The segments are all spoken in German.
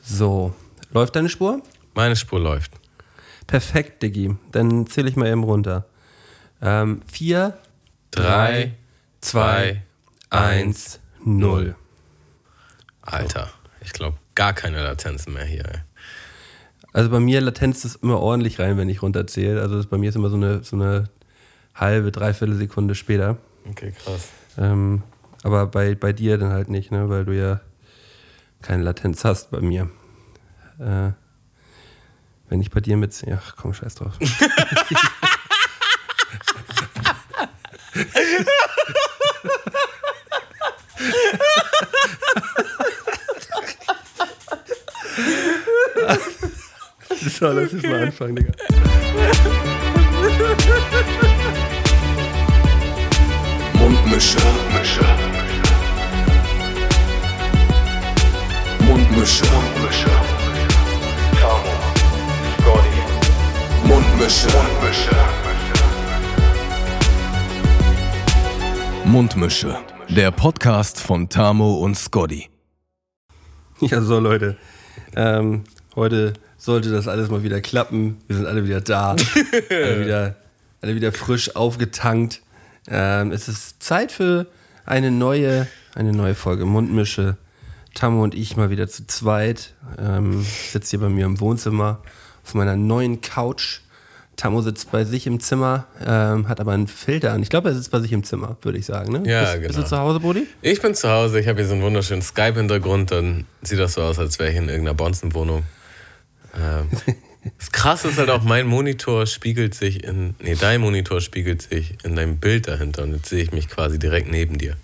So, läuft deine Spur? Meine Spur läuft. Perfekt, Diggi. Dann zähle ich mal eben runter. Ähm, vier, Drei, zwei, eins, null. Alter, ich glaube gar keine Latenzen mehr hier. Ey. Also bei mir latenzt es immer ordentlich rein, wenn ich runterzähle. Also bei mir ist immer so eine, so eine halbe, dreiviertel Sekunde später. Okay, krass. Ähm, aber bei, bei dir dann halt nicht, ne? weil du ja keine Latenz hast bei mir. Äh, wenn ich bei dir mit. Ach komm, scheiß drauf. so, lass uns mal anfangen, Digga. Mundmische. Mundmische. Mundmische. Tamo. Scotty. Mundmische. Mundmische. Mundmische. Der Podcast von Tamo und Scotty. Ja, so Leute. Ähm, heute sollte das alles mal wieder klappen. Wir sind alle wieder da. alle, wieder, alle wieder frisch aufgetankt. Ähm, es ist Zeit für eine neue, eine neue Folge Mundmische. Tammo und ich mal wieder zu zweit. Ähm, ich sitze hier bei mir im Wohnzimmer auf meiner neuen Couch. Tammo sitzt bei sich im Zimmer, ähm, hat aber einen Filter an. Ich glaube, er sitzt bei sich im Zimmer, würde ich sagen. Ne? Ja, bist, genau. Bist du zu Hause, Brody? Ich bin zu Hause, ich habe hier so einen wunderschönen Skype-Hintergrund, dann sieht das so aus, als wäre ich in irgendeiner Bonzenwohnung. Ähm, das Krasse ist halt auch, mein Monitor spiegelt sich in, nee, dein Monitor spiegelt sich in deinem Bild dahinter und jetzt sehe ich mich quasi direkt neben dir.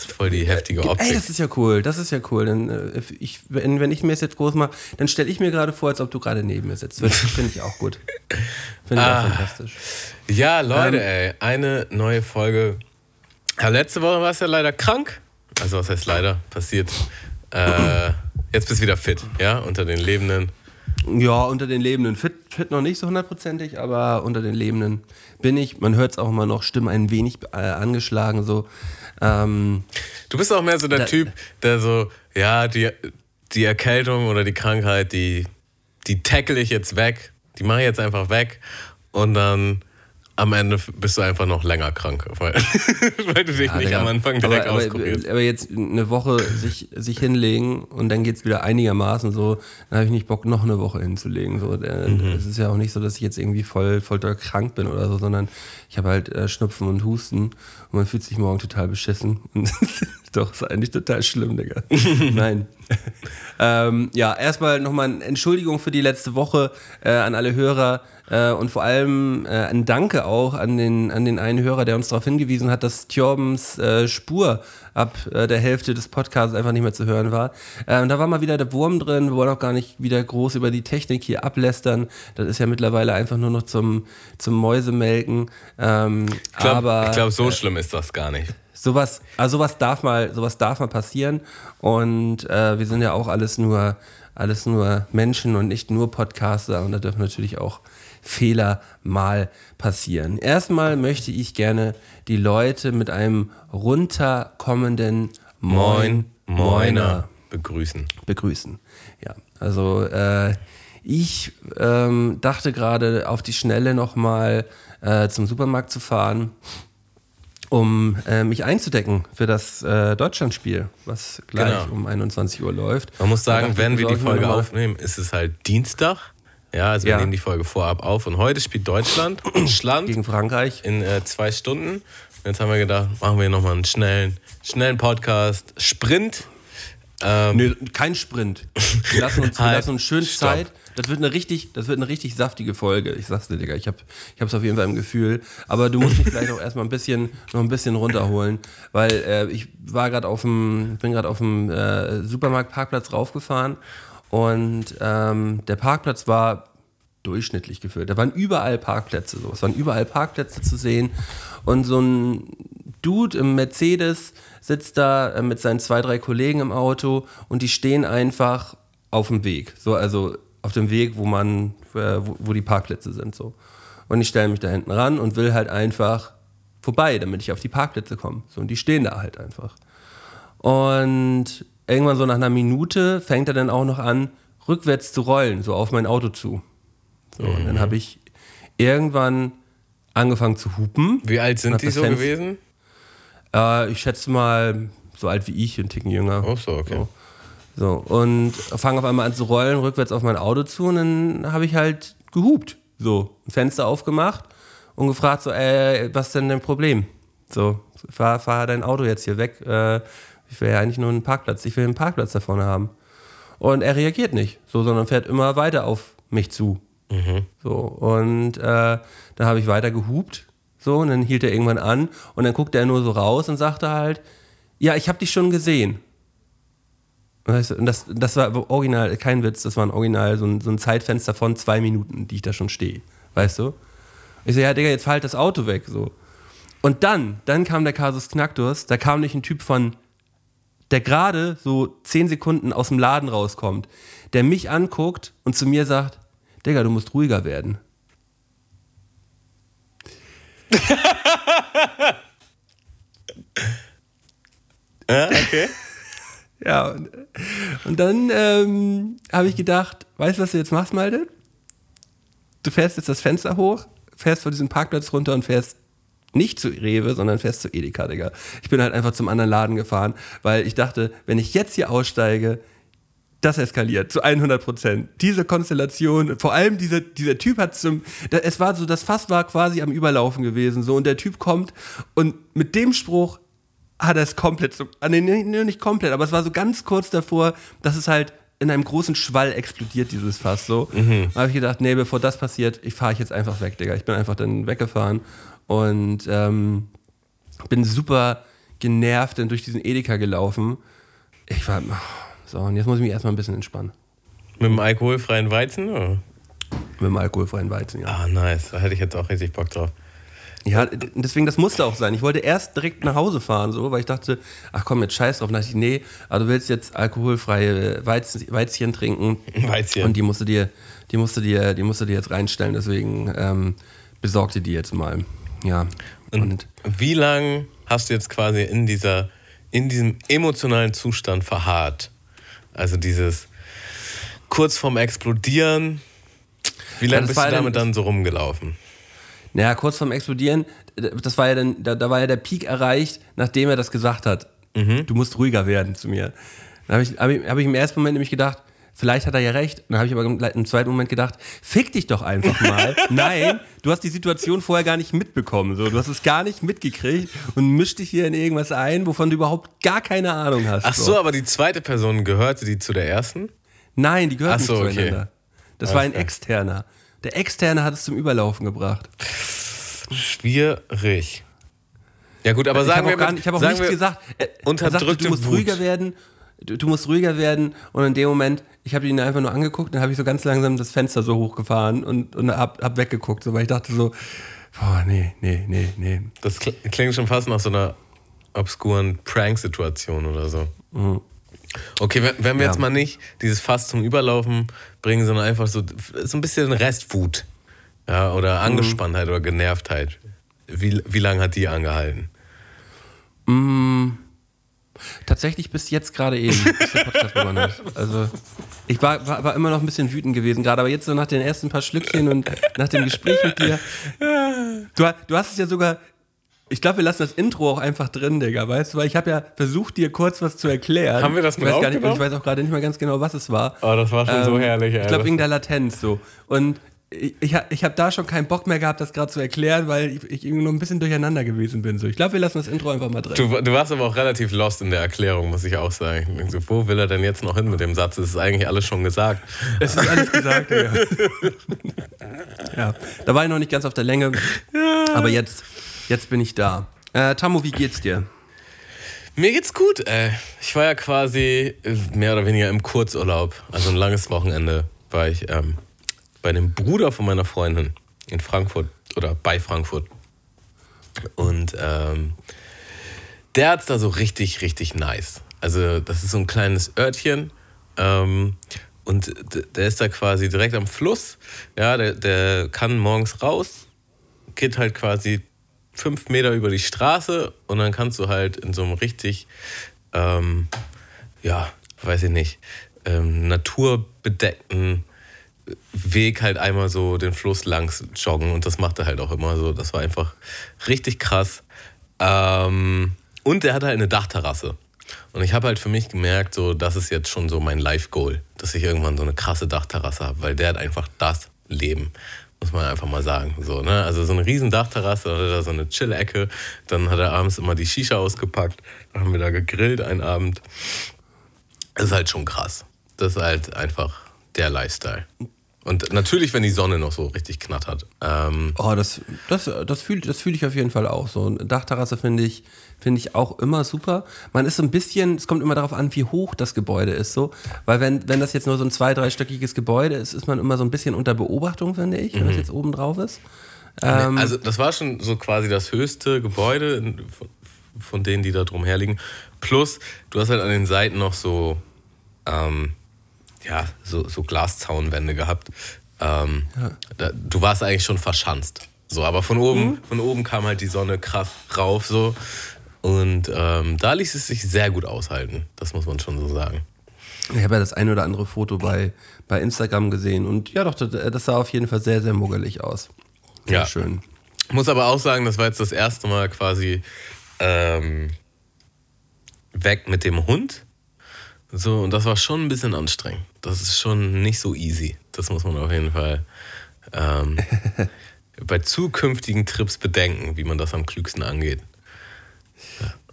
Das ist voll die heftige Ey, Optik. das ist ja cool, das ist ja cool. Dann, äh, ich, wenn, wenn ich mir das jetzt groß mache, dann stelle ich mir gerade vor, als ob du gerade neben mir sitzt. Das Finde ich auch gut. Finde ich Ah. auch fantastisch. Ja, Leute, Ähm, ey, eine neue Folge. Ja, letzte Woche warst du ja leider krank. Also, was heißt leider? Passiert. Äh, jetzt bist du wieder fit, ja, unter den Lebenden. Ja, unter den Lebenden. Fit, fit noch nicht so hundertprozentig, aber unter den Lebenden bin ich. Man hört es auch immer noch, Stimme ein wenig äh, angeschlagen. So. Ähm, Du bist auch mehr so der Da- Typ, der so, ja, die, die Erkältung oder die Krankheit, die, die tackle ich jetzt weg, die mache ich jetzt einfach weg und dann am Ende bist du einfach noch länger krank, weil, weil du dich Ja, nicht Digga. am Anfang direkt aber, auskurierst. aber, aber jetzt eine Woche sich, sich hinlegen und dann geht es wieder einigermaßen so, dann habe ich nicht Bock, noch eine Woche hinzulegen. So. Der- Mhm. Es ist ja auch nicht so, dass ich jetzt irgendwie voll, voll doll krank bin oder so, sondern ich habe halt äh, Schnupfen und Husten und man fühlt sich morgen total beschissen. Doch, ist eigentlich total schlimm, Digga. Nein. ähm, ja, erstmal nochmal eine Entschuldigung für die letzte Woche äh, an alle Hörer äh, und vor allem äh, ein Danke auch an den, an den einen Hörer, der uns darauf hingewiesen hat, dass Tjorbens äh, Spur ab äh, der Hälfte des Podcasts einfach nicht mehr zu hören war. Ähm, da war mal wieder der Wurm drin. Wir wollen auch gar nicht wieder groß über die Technik hier ablästern. Das ist ja mittlerweile einfach nur noch zum, zum Mäusemelken. Ähm, Ich glaube, glaub, so schlimm ist das gar nicht. sowas, also sowas darf mal, sowas darf mal passieren. Und äh, wir sind ja auch alles nur, alles nur Menschen und nicht nur Podcaster. Und da dürfen natürlich auch Fehler mal passieren. Erstmal möchte ich gerne die Leute mit einem runterkommenden Moin, Moin, Moiner begrüßen. begrüßen. Ja, also äh, ich ähm, dachte gerade auf die Schnelle nochmal äh, zum Supermarkt zu fahren, um äh, mich einzudecken für das äh, Deutschlandspiel, was gleich Genau. um 21 Uhr läuft. Man muss sagen, wenn wir die Folge aufnehmen, ist es halt Dienstag. Ja, also wir Ja. nehmen die Folge vorab auf und heute spielt Deutschland, Schland gegen Frankreich. in äh, zwei Stunden. Und jetzt haben wir gedacht, machen wir nochmal einen schnellen, schnellen Podcast. Sprint. Ähm, Nee, kein Sprint. Wir lassen uns, wir Halt, lassen uns schön stopp. Zeit. Das wird eine richtig, das wird eine richtig saftige Folge. Ich sag's dir, Digga. Ich habe ich hab's auf jeden Fall im Gefühl. Aber du musst mich vielleicht auch erstmal ein bisschen, noch ein bisschen runterholen, weil äh, ich war gerade auf dem, bin gerade auf dem äh, Supermarktparkplatz raufgefahren und ähm, der Parkplatz war durchschnittlich gefüllt. Da waren überall Parkplätze so. Es waren überall Parkplätze zu sehen. Und so ein Dude im Mercedes sitzt da äh, mit seinen zwei, drei Kollegen im Auto und die stehen einfach auf dem Weg. So, also auf dem Weg, wo man, äh, wo, wo die Parkplätze sind. So. Und ich stelle mich da hinten ran und will halt einfach vorbei, damit ich auf die Parkplätze komme. So, und die stehen da halt einfach. Und irgendwann so nach einer Minute fängt er dann auch noch an, rückwärts zu rollen, so auf mein Auto zu. So, und dann habe ich irgendwann angefangen zu hupen. Wie alt sind die so Fenster- gewesen? Äh, ich schätze mal so alt wie ich, ein Ticken jünger. Oh, so, okay. So. So, und fange auf einmal an zu rollen, rückwärts auf mein Auto zu und dann habe ich halt gehupt. So, ein Fenster aufgemacht und gefragt, so, äh, was ist denn dein Problem? So, fahr, fahr dein Auto jetzt hier weg. Äh, ich will ja eigentlich nur einen Parkplatz. Ich will einen Parkplatz da vorne haben. Und er reagiert nicht, so, sondern fährt immer weiter auf mich zu. So, und äh, dann habe ich weiter gehupt. So, und dann hielt er irgendwann an und dann guckte er nur so raus und sagte halt, ja, ich habe dich schon gesehen. Und das, das war original, kein Witz, das war ein Original, so ein, so ein Zeitfenster von zwei Minuten, die ich da schon stehe. Weißt du? Ich so, ja, Digga, jetzt fahr halt das Auto weg. So. Und dann, dann kam der Kasus Knacktus, da kam nicht ein Typ von, der gerade so zehn Sekunden aus dem Laden rauskommt, der mich anguckt und zu mir sagt, Digga, du musst ruhiger werden. Ja, okay. Ja, und, und dann ähm, habe ich gedacht, weißt du, was du jetzt machst, Malte? Du fährst jetzt das Fenster hoch, fährst von diesem Parkplatz runter und fährst nicht zu Rewe, sondern fährst zu Edeka, Digga. Ich bin halt einfach zum anderen Laden gefahren, weil ich dachte, wenn ich jetzt hier aussteige, das eskaliert zu 100 Prozent. Diese Konstellation, vor allem dieser, dieser Typ hat zum, es war so, das Fass war quasi am Überlaufen gewesen, so, und der Typ kommt und mit dem Spruch hat er es komplett so, ah, nee, nee, nicht komplett, aber es war so ganz kurz davor, dass es halt in einem großen Schwall explodiert, dieses Fass, so. Da habe ich gedacht, nee, bevor das passiert, ich fahre ich jetzt einfach weg, Digga. Ich bin einfach dann weggefahren und ähm, bin super genervt dann durch diesen Edeka gelaufen. Ich war, so, und jetzt muss ich mich erstmal ein bisschen entspannen. Mit dem alkoholfreien Weizen? Oder? Mit dem alkoholfreien Weizen, ja. Ah, nice. Da hätte ich jetzt auch richtig Bock drauf. Ja, deswegen, das musste auch sein. Ich wollte erst direkt nach Hause fahren, so, weil ich dachte, ach komm, jetzt scheiß drauf. Und dachte ich, nee, aber du willst jetzt alkoholfreie Weizen, Weizchen trinken. Weizchen. Und die musst du dir, die musst du dir, die musst du dir jetzt reinstellen. Deswegen ähm, besorg dir die jetzt mal. Ja. Und wie lange hast du jetzt quasi in dieser, in diesem emotionalen Zustand verharrt? Also dieses kurz vorm Explodieren. Wie Ja, lange das bist du ja damit dann so rumgelaufen? Naja, kurz vorm Explodieren, das war ja dann, da, da war ja der Peak erreicht, nachdem er das gesagt hat. Du musst ruhiger werden zu mir. Dann habe ich, hab ich, hab ich im ersten Moment nämlich gedacht, vielleicht hat er ja recht. Dann habe ich aber im, zweiten Moment gedacht, fick dich doch einfach mal. Nein, du hast die Situation vorher gar nicht mitbekommen. So. Du hast es gar nicht mitgekriegt und misch dich hier in irgendwas ein, wovon du überhaupt gar keine Ahnung hast. Ach so, aber die zweite Person gehörte die zu der ersten? Nein, die gehören Ach so, nicht okay. zueinander. Das Alles war ein klar. externer. Der externe hat es zum Überlaufen gebracht. Schwierig. Ja gut, aber ich sagen habe wir gar nicht, ich hab auch sagen nichts gesagt. Er, er unterdrückte sagte, du musst Wut. ruhiger werden. Du, du musst ruhiger werden. Und in dem Moment, ich habe ihn einfach nur angeguckt, dann habe ich so ganz langsam das Fenster so hochgefahren und, und hab, hab weggeguckt, so, weil ich dachte so, boah, nee, nee, nee, nee. Das kl- klingt schon fast nach so einer obskuren Prank-Situation oder so. Okay, wenn, wir Ja. jetzt mal nicht dieses Fass zum Überlaufen bringen, sondern einfach so, so ein bisschen Restwut ja, oder Angespanntheit oder Genervtheit. Wie, wie lange hat die angehalten? Tatsächlich bis jetzt gerade eben. Also ich war, war, war immer noch ein bisschen wütend gewesen, gerade aber jetzt so nach den ersten paar Schlückchen und nach dem Gespräch mit dir. Du, du hast es ja sogar, ich glaube, wir lassen das Intro auch einfach drin, Digga, weißt du, weil ich habe ja versucht, dir kurz was zu erklären. Haben wir das ich weiß gar nicht? Ich weiß auch gerade nicht mehr ganz genau, was es war. Oh, das war schon so herrlich, ey. Ich glaube, wegen der Latenz so. Und ich, ich, ich habe da schon keinen Bock mehr gehabt, das gerade zu erklären, weil ich, ich irgendwie nur ein bisschen durcheinander gewesen bin. So. Ich glaube, wir lassen das Intro einfach mal drin. Du, du warst aber auch relativ lost in der Erklärung, muss ich auch sagen. Ich So, wo will er denn jetzt noch hin mit dem Satz? Es ist eigentlich alles schon gesagt. Es ist alles gesagt, ja. ja. Da war ich noch nicht ganz auf der Länge, aber jetzt, jetzt bin ich da. Äh, Tammo, wie geht's dir? Mir geht's gut, ey. Ich war ja quasi äh, mehr oder weniger im Kurzurlaub. Also ein langes Wochenende war ich ähm, bei dem Bruder von meiner Freundin in Frankfurt oder bei Frankfurt. Und ähm, der hat's da so richtig, richtig nice. Also das ist so ein kleines Örtchen. Ähm, und der ist da quasi direkt am Fluss. Ja, der, der kann morgens raus, geht halt quasi fünf Meter über die Straße und dann kannst du halt in so einem richtig, ähm, ja, weiß ich nicht, ähm, naturbedeckten Weg halt einmal so den Fluss langs joggen und das macht er halt auch immer so. Das war einfach richtig krass. Ähm, und er hat halt eine Dachterrasse. Und ich habe halt für mich gemerkt, so, das ist jetzt schon so mein Life-Goal, dass ich irgendwann so eine krasse Dachterrasse habe, weil der hat einfach das Leben, muss man einfach mal sagen. So, ne? Also so eine riesen Dachterrasse, da hat er so eine Chill-Ecke, dann hat er abends immer die Shisha ausgepackt, dann haben wir da gegrillt einen Abend. Das ist halt schon krass. Das ist halt einfach der Lifestyle. Und natürlich, wenn die Sonne noch so richtig knattert. Ähm, Oh, das, das, das fühle das fühl ich auf jeden Fall auch so. Eine Dachterrasse finde ich, finde ich auch immer super. Man ist so ein bisschen, es kommt immer darauf an, wie hoch das Gebäude ist, so. Weil wenn, wenn das jetzt nur so ein zwei-, dreistöckiges Gebäude ist, ist man immer so ein bisschen unter Beobachtung, finde ich, wenn das jetzt oben drauf ist. Ähm, also das war schon so quasi das höchste Gebäude von, von denen, die da drum herliegen. Plus, du hast halt an den Seiten noch so, ähm, ja, so, so Glaszaunwände gehabt. Ähm, da, du warst eigentlich schon verschanzt. So, aber von oben, von oben kam halt die Sonne krass rauf so. Und ähm, da ließ es sich sehr gut aushalten. Das muss man schon so sagen. Ich habe ja das ein oder andere Foto bei, bei Instagram gesehen und ja doch, das, das sah auf jeden Fall sehr, sehr muggelig aus. Sehr Ja. schön. Muss aber auch sagen, das war jetzt das erste Mal quasi ähm, weg mit dem Hund. So, und das war schon ein bisschen anstrengend. Das ist schon nicht so easy. Das muss man auf jeden Fall ähm, bei zukünftigen Trips bedenken, wie man das am klügsten angeht.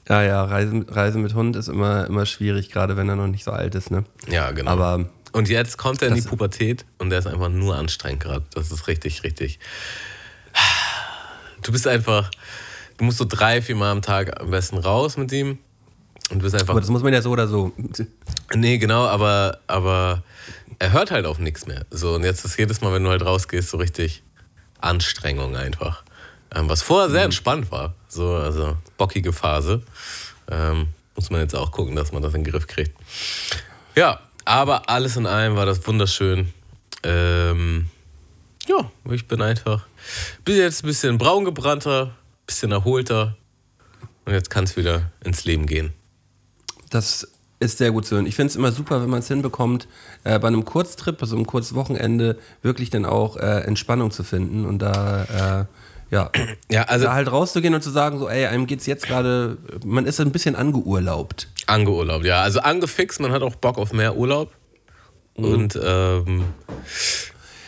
Ja, ja, Reise, Reise mit Hund ist immer, immer schwierig, gerade wenn er noch nicht so alt ist, ne? Ja, genau. Aber und jetzt kommt er in die Pubertät und der ist einfach nur anstrengend gerade. Das ist richtig, richtig. Du bist einfach, du musst so drei, vier Mal am Tag am besten raus mit ihm. Und du bist einfach Aber das muss man ja so oder so. Nee, genau, aber, aber er hört halt auf nichts mehr. So, und jetzt ist jedes Mal, wenn du halt rausgehst, so richtig Anstrengung einfach. Ähm, was vorher sehr entspannt war. So, also bockige Phase. Ähm, muss man jetzt auch gucken, dass man das in den Griff kriegt. Ja, aber alles in allem war das wunderschön. Ähm, ja, ich bin einfach bin jetzt ein bisschen braun gebrannter, bisschen erholter. Und jetzt kann es wieder ins Leben gehen. Das ist sehr gut zu hören. Ich finde es immer super, wenn man es hinbekommt, äh, bei einem Kurztrip, also einem Kurzwochenende, wirklich dann auch äh, Entspannung zu finden und da, äh, ja, Ja, also da halt rauszugehen und zu sagen, so, ey, einem geht's jetzt gerade, man ist ein bisschen angeurlaubt. Angeurlaubt, ja. Also angefixt, man hat auch Bock auf mehr Urlaub. Und ähm,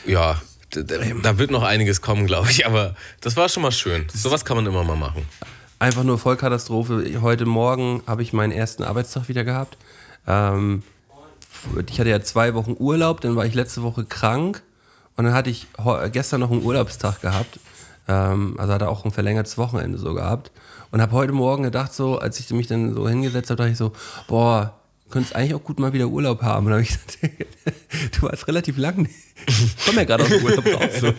ja, da wird noch einiges kommen, glaube ich. Aber das war schon mal schön. Sowas kann man immer mal machen. Einfach nur Vollkatastrophe. Heute Morgen habe ich meinen ersten Arbeitstag wieder gehabt. Ähm, ich hatte ja zwei Wochen Urlaub, dann war ich letzte Woche krank und dann hatte ich gestern noch einen Urlaubstag gehabt. Ähm, also hatte auch ein verlängertes Wochenende so gehabt. Und habe heute Morgen gedacht, so, als ich mich dann so hingesetzt habe, dachte ich so, boah, könntest eigentlich auch gut mal wieder Urlaub haben. Und dann habe ich gesagt, du warst relativ lang. Ich komme ja gerade aus dem Urlaub raus. So.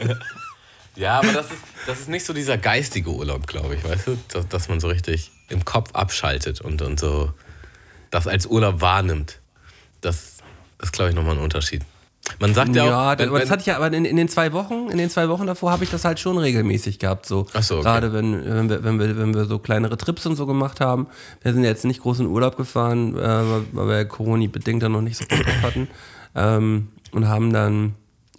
Ja, aber das ist, das ist nicht so dieser geistige Urlaub, glaube ich, weißt du? Dass, dass man so richtig im Kopf abschaltet und, und so das als Urlaub wahrnimmt. Das ist, glaube ich, nochmal ein Unterschied. Man sagt ja, Ja, auch, aber das hatte ich ja, aber in, in den zwei Wochen, in den zwei Wochen davor habe ich das halt schon regelmäßig gehabt. So. Ach so, okay. Gerade wenn, wenn, wir, wenn, wir, wenn wir so kleinere Trips und so gemacht haben. Wir sind jetzt nicht groß in Urlaub gefahren, äh, weil wir Corona-bedingt dann noch nicht so gut drauf hatten. Ähm, und haben dann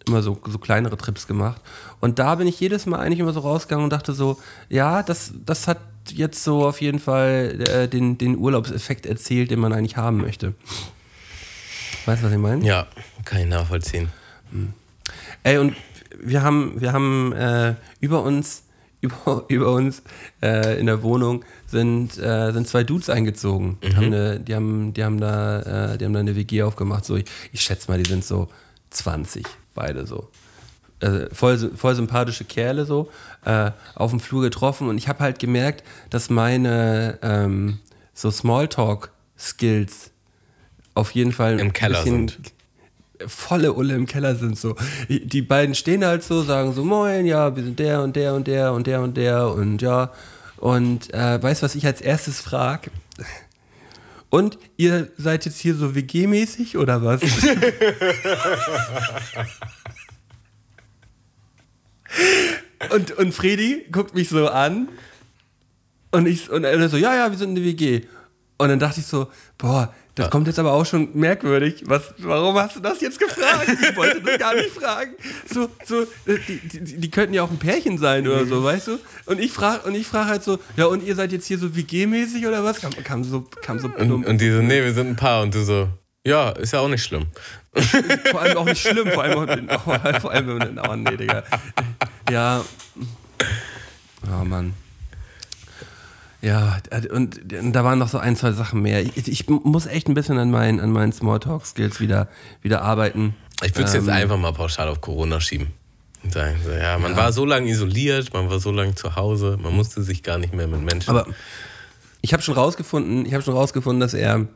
immer so, so kleinere Trips gemacht. Und da bin ich jedes Mal eigentlich immer so rausgegangen und dachte so, ja, das, das hat jetzt so auf jeden Fall äh, den, den Urlaubseffekt erzielt, den man eigentlich haben möchte. Weißt du, was ich meine? ja, kann ich nachvollziehen. Ey, und wir haben, wir haben äh, über uns, über, über uns äh, in der Wohnung sind, äh, sind zwei Dudes eingezogen. Haben eine, die, haben, die, haben da, äh, die haben da eine WG aufgemacht. So, ich, ich schätze mal, die sind so 20, beide so. Also voll, voll sympathische Kerle so, äh, auf dem Flur getroffen und ich habe halt gemerkt, dass meine ähm, so Smalltalk-Skills auf jeden Fall Im Keller sind. volle Ulle im Keller sind so. Die beiden stehen halt so, sagen so, moin, ja, wir sind der und der und der und der und der und ja. Und äh, weißt du, was ich als erstes frag? Und ihr seid jetzt hier so WG-mäßig oder was? und, und Fredi guckt mich so an und ich und er so, ja, ja, wir sind eine WG. Und dann dachte ich so, boah, das kommt jetzt aber auch schon merkwürdig. Was, warum hast du das jetzt gefragt? Ich wollte das gar nicht fragen. So, so, äh, die, die, die könnten ja auch ein Pärchen sein oder so, weißt du? Und ich frage und ich frage halt so, ja, und ihr seid jetzt hier so WG-mäßig oder was? Kam, kam so, kam so Und, und die so, nee, wir sind ein Paar. Und du so, ja, ist ja auch nicht schlimm. Vor allem auch nicht schlimm, vor allem, oh, vor allem wenn man, oh nee, Digga. Ja. Oh Mann. Ja, und da waren noch so ein, zwei Sachen mehr. Ich, ich muss echt ein bisschen an meinen, an meinen Smalltalk-Skills wieder, wieder arbeiten. Ich würde es ähm, jetzt einfach mal pauschal auf Corona schieben. Und sagen, so, ja, man ja. war so lange isoliert, man war so lange zu Hause, man musste sich gar nicht mehr mit Menschen. Aber ich habe schon rausgefunden, ich habe schon rausgefunden, dass er,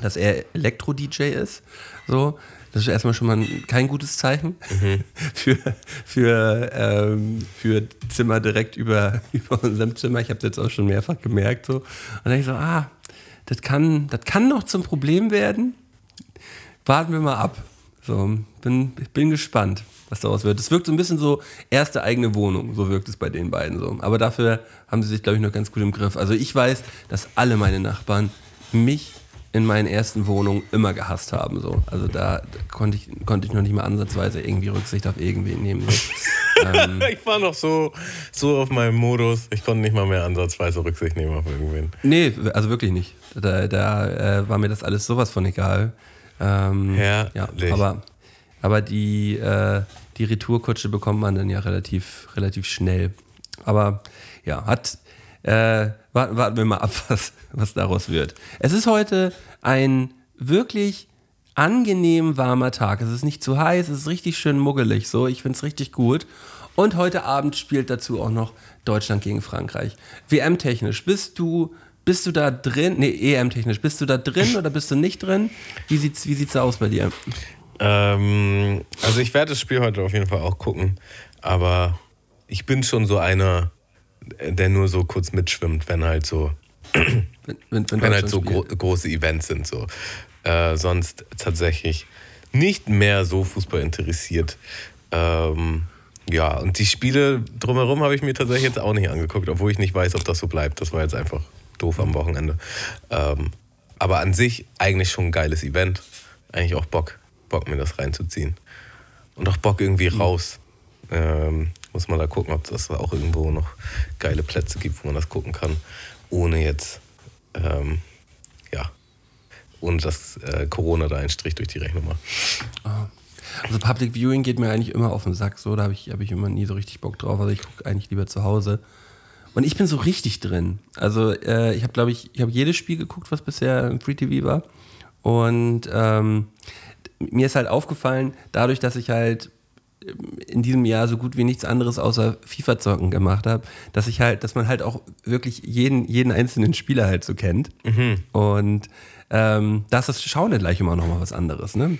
dass er Elektro-DJ ist. So, das ist erstmal schon mal kein gutes Zeichen mhm. für, für, ähm, für Zimmer direkt über, über unserem Zimmer. Ich habe das jetzt auch schon mehrfach gemerkt. So. Und dann ich so, ah, das kann, das kann noch zum Problem werden. Warten wir mal ab. So, bin, bin gespannt, was daraus wird. Es wirkt so ein bisschen so erste eigene Wohnung, so wirkt es bei den beiden so. Aber dafür haben sie sich, glaube ich, noch ganz gut im Griff. Also ich weiß, dass alle meine Nachbarn mich in meinen ersten Wohnungen immer gehasst haben. So. Also da, konnte, ich, konnte ich noch nicht mal ansatzweise irgendwie Rücksicht auf irgendwen nehmen. So. ähm, ich war noch so, so auf meinem Modus, ich konnte nicht mal mehr ansatzweise Rücksicht nehmen auf irgendwen. Nee, also wirklich nicht. Da, da äh, war mir das alles sowas von egal. Ähm, ja, ja aber, aber die, äh, die Retourkutsche bekommt man dann ja relativ, relativ schnell. Aber ja, hat, äh, warten, warten wir mal ab, was, was daraus wird. Es ist heute ein wirklich angenehm warmer Tag. Es ist nicht zu heiß, es ist richtig schön muggelig. So, ich finde es richtig gut. Und heute Abend spielt dazu auch noch Deutschland gegen Frankreich. WM-technisch, bist du, bist du da drin? Nee, EM-technisch, bist du da drin oder bist du nicht drin? Wie sieht's, wie sieht's aus bei dir? Ähm, also ich werde das Spiel heute auf jeden Fall auch gucken, aber ich bin schon so einer, der nur so kurz mitschwimmt, wenn halt so, wenn, wenn, wenn, wenn halt so gro große Events sind. So. Äh, sonst tatsächlich nicht mehr so Fußball interessiert. Ähm, ja, und die Spiele drumherum habe ich mir tatsächlich jetzt auch nicht angeguckt, obwohl ich nicht weiß, ob das so bleibt. Das war jetzt einfach doof am Wochenende. Ähm, aber an sich eigentlich schon ein geiles Event. Eigentlich auch Bock, Bock mir das reinzuziehen. Und auch Bock irgendwie mhm. raus. Ähm, muss man da gucken, ob es auch irgendwo noch geile Plätze gibt, wo man das gucken kann, ohne jetzt, ähm, ja, ohne dass äh, Corona da einen Strich durch die Rechnung macht. Ah. Also Public Viewing geht mir eigentlich immer auf den Sack, so, da habe ich, hab ich immer nie so richtig Bock drauf, also ich gucke eigentlich lieber zu Hause. Und ich bin so richtig drin. Also äh, ich habe, glaube ich, ich habe jedes Spiel geguckt, was bisher im Free TV war. Und ähm, mir ist halt aufgefallen, dadurch, dass ich halt in diesem Jahr so gut wie nichts anderes außer FIFA-Zocken gemacht habe, dass ich halt, dass man halt auch wirklich jeden, jeden einzelnen Spieler halt so kennt. Mhm. Und ähm, das ist Schauen gleich immer noch mal was anderes, ne?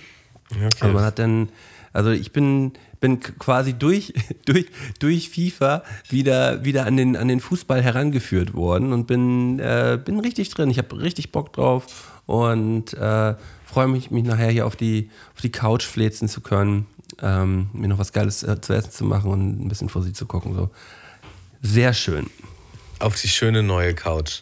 Okay. Also man hat dann, also ich bin, bin quasi durch, durch, durch FIFA wieder, wieder an, den, an den Fußball herangeführt worden und bin, äh, bin richtig drin. Ich habe richtig Bock drauf und äh, freue mich, mich nachher hier auf die, auf die Couch fläzen zu können ähm, mir noch was Geiles äh, zu essen zu machen und ein bisschen vor sie zu gucken. So. Sehr schön. Auf die schöne neue Couch.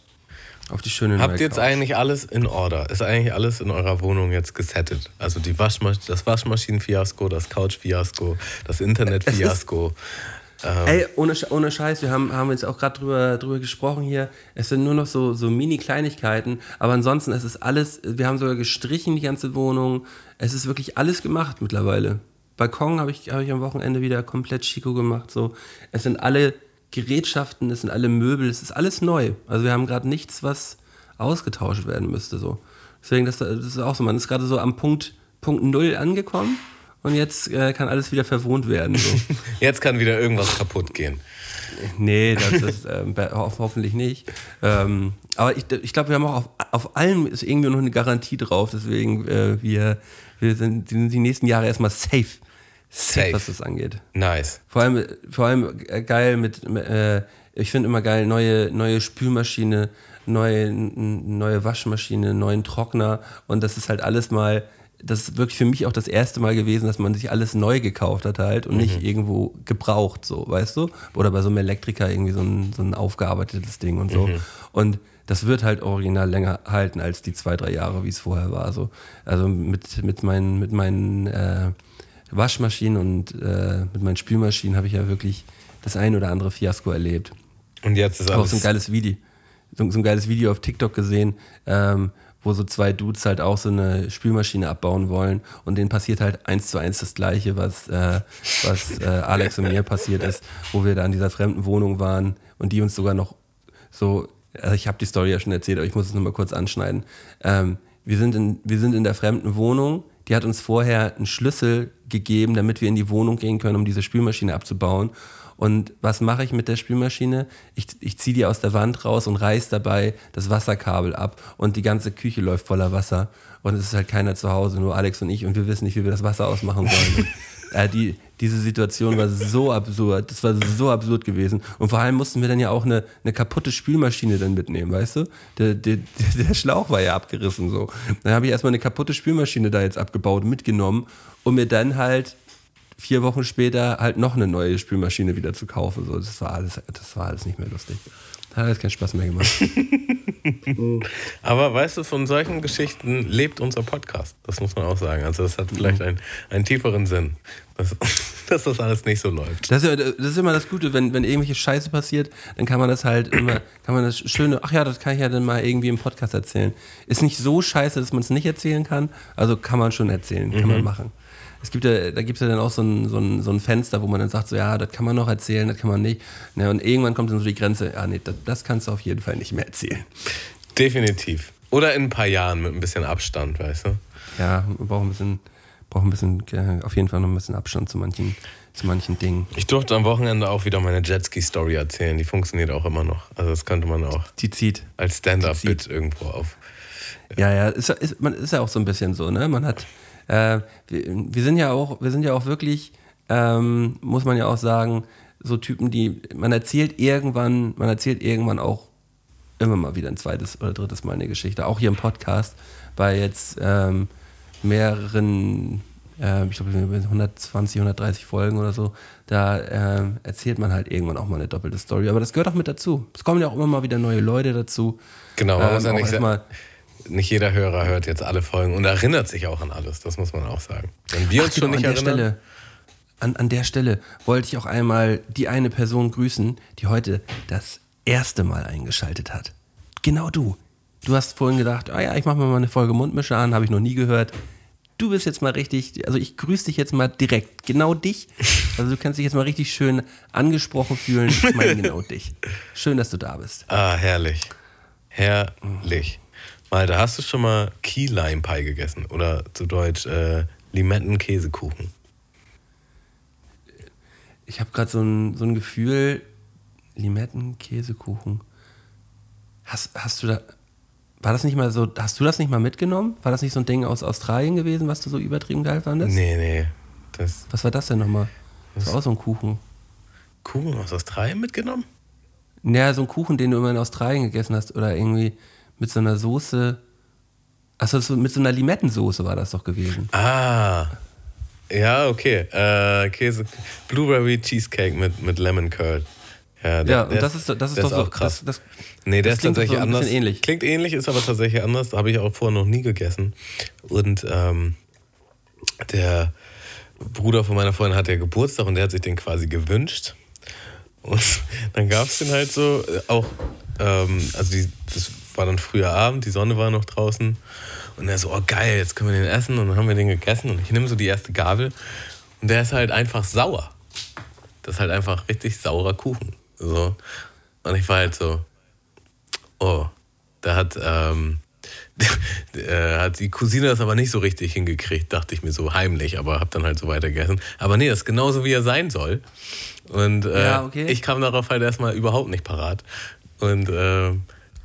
Auf die schöne neue Habt ihr jetzt Couch. eigentlich alles in Order? Ist eigentlich alles in eurer Wohnung jetzt gesettet? Also die Waschmasch das Waschmaschinenfiasko, das Couchfiasko, das Internetfiasko. Ähm. Ey, ohne, ohne Scheiß, wir haben, haben jetzt auch gerade drüber, drüber gesprochen hier. Es sind nur noch so, so Mini-Kleinigkeiten, aber ansonsten, es ist alles, wir haben sogar gestrichen, die ganze Wohnung. Es ist wirklich alles gemacht mittlerweile. Balkon habe ich, hab ich am Wochenende wieder komplett Chico gemacht. So. Es sind alle Gerätschaften, es sind alle Möbel, es ist alles neu. Also wir haben gerade nichts, was ausgetauscht werden müsste. So. Deswegen, das, das ist auch so, man ist gerade so am Punkt, Punkt Null angekommen und jetzt äh, kann alles wieder verwohnt werden. So. jetzt kann wieder irgendwas kaputt gehen. Nee, das ist äh, hoffentlich nicht. Ähm, aber ich, ich glaube, wir haben auch auf, auf allem ist irgendwie noch eine Garantie drauf. Deswegen, äh, wir, wir sind, sind die nächsten Jahre erstmal safe. Safe. was das angeht. Nice. Vor allem, vor allem äh, geil mit, äh, ich finde immer geil, neue, neue Spülmaschine, neue, neue Waschmaschine, neuen Trockner und das ist halt alles mal, das ist wirklich für mich auch das erste Mal gewesen, dass man sich alles neu gekauft hat halt und mhm. nicht irgendwo gebraucht, so, weißt du? Oder bei so einem Elektriker irgendwie so ein, so ein aufgearbeitetes Ding und so. Mhm. Und das wird halt original länger halten als die zwei, drei Jahre, wie es vorher war. So. Also mit, mit meinen, mit meinen äh, Waschmaschinen und äh, mit meinen Spülmaschinen habe ich ja wirklich das ein oder andere Fiasko erlebt. Und jetzt ist Auch alles. so ein geiles Video, so, so ein geiles Video auf TikTok gesehen, ähm, wo so zwei Dudes halt auch so eine Spülmaschine abbauen wollen und denen passiert halt eins zu eins das Gleiche, was, äh, was äh, Alex und mir passiert ist, wo wir da in dieser fremden Wohnung waren und die uns sogar noch so, also ich habe die Story ja schon erzählt, aber ich muss es nochmal kurz anschneiden. Ähm, wir, sind in, wir sind in der fremden Wohnung, die hat uns vorher einen Schlüssel gegeben, damit wir in die Wohnung gehen können, um diese Spülmaschine abzubauen. Und was mache ich mit der Spülmaschine? Ich, ich ziehe die aus der Wand raus und reiß dabei das Wasserkabel ab und die ganze Küche läuft voller Wasser. Und es ist halt keiner zu Hause, nur Alex und ich und wir wissen nicht, wie wir das Wasser ausmachen sollen. Äh, die, diese Situation war so absurd, das war so absurd gewesen. Und vor allem mussten wir dann ja auch eine, eine kaputte Spülmaschine dann mitnehmen, weißt du? Der, der, der der Schlauch war ja abgerissen so. Dann habe ich erstmal eine kaputte Spülmaschine da jetzt abgebaut, mitgenommen, um mir dann halt vier Wochen später halt noch eine neue Spülmaschine wieder zu kaufen. So, das war alles, das war alles nicht mehr lustig. Hat alles keinen Spaß mehr gemacht. Aber weißt du, von solchen Geschichten lebt unser Podcast. Das muss man auch sagen. Also, das hat vielleicht einen, einen tieferen Sinn, dass, dass das alles nicht so läuft. Das ist, das ist immer das Gute, wenn, wenn irgendwelche Scheiße passiert, dann kann man das halt immer, kann man das schöne, ach ja, das kann ich ja dann mal irgendwie im Podcast erzählen. Ist nicht so scheiße, dass man es nicht erzählen kann, also kann man schon erzählen, kann man machen. Es gibt ja, da gibt es ja dann auch so ein, so, ein, so ein Fenster, wo man dann sagt, so ja, das kann man noch erzählen, das kann man nicht. Ja, und irgendwann kommt dann so die Grenze, ja, nee, das, das kannst du auf jeden Fall nicht mehr erzählen. Definitiv. Oder in ein paar Jahren mit ein bisschen Abstand, weißt du? Ja, wir brauchen ein bisschen, brauchen ein bisschen, auf jeden Fall noch ein bisschen Abstand zu manchen, zu manchen Dingen. Ich durfte am Wochenende auch wieder meine Jetski-Story erzählen. Die funktioniert auch immer noch. Also, das könnte man auch Die zieht. als Stand-Up-Bit irgendwo auf. Ja, ja, ist, ist, man ist ja auch so ein bisschen so, ne? Man hat, äh, wir, wir sind ja auch, wir sind ja auch wirklich, ähm, muss man ja auch sagen, so Typen, die, man erzählt irgendwann, man erzählt irgendwann auch immer mal wieder ein zweites oder drittes Mal eine Geschichte, auch hier im Podcast, bei jetzt ähm, mehreren, äh, ich glaube 120, 130 Folgen oder so, da ähm, erzählt man halt irgendwann auch mal eine doppelte Story. Aber das gehört auch mit dazu. Es kommen ja auch immer mal wieder neue Leute dazu. Genau, man muss ja nicht, nicht jeder Hörer hört jetzt alle Folgen und erinnert sich auch an alles. Das muss man auch sagen. Wenn wir uns Ach, schon genau, nicht an der erinnern. Stelle, an, an der Stelle wollte ich auch einmal die eine Person grüßen, die heute das erste Mal eingeschaltet hat. Genau du. Du hast vorhin gedacht, ah ja, ich mache mir mal eine Folge Mundmische an, habe ich noch nie gehört. Du bist jetzt mal richtig, also ich grüße dich jetzt mal direkt, genau dich. Also du kannst dich jetzt mal richtig schön angesprochen fühlen. Ich meine genau dich. Schön, dass du da bist. Ah, herrlich. Herrlich. Malte, hast du schon mal Key Lime Pie gegessen? Oder zu Deutsch äh, Limetten-Käsekuchen? Ich habe gerade so ein, so ein Gefühl, Limetten, Käsekuchen. Hast, hast du da, war das nicht mal so, hast du das nicht mal mitgenommen? War das nicht so ein Ding aus Australien gewesen, was du so übertrieben geil fandest? Nee, nee. Das Was war das denn nochmal? Das war auch so ein Kuchen. Kuchen aus Australien mitgenommen? Naja, so ein Kuchen, den du immer in Australien gegessen hast oder irgendwie mit so einer Soße. Achso, so, mit so einer Limettensoße war das doch gewesen. Ah. Ja, okay. Äh, Käse. Blueberry Cheesecake mit, mit Lemon Curd. Ja, der- Ja, und das ist, das ist der doch so auch krass. Das, das, Nee, der Das ist tatsächlich so anders. ähnlich. Klingt ähnlich, ist aber tatsächlich anders. Habe ich auch vorher noch nie gegessen. Und ähm, der Bruder von meiner Freundin hat ja Geburtstag und der hat sich den quasi gewünscht. Und dann gab es den halt so, äh, auch, ähm, also die, das war dann früher Abend, die Sonne war noch draußen. Und er so, oh geil, jetzt können wir den essen. Und dann haben wir den gegessen und ich nehme so die erste Gabel. Und der ist halt einfach sauer. Das ist halt einfach richtig saurer Kuchen. So. Und ich war halt so, oh, da hat, ähm, äh, hat die Cousine das aber nicht so richtig hingekriegt, dachte ich mir so heimlich, aber hab dann halt so weitergegessen. Aber nee, das ist genauso, wie er sein soll. Und äh, Ja, okay. ich kam darauf halt erstmal überhaupt nicht parat. Und äh,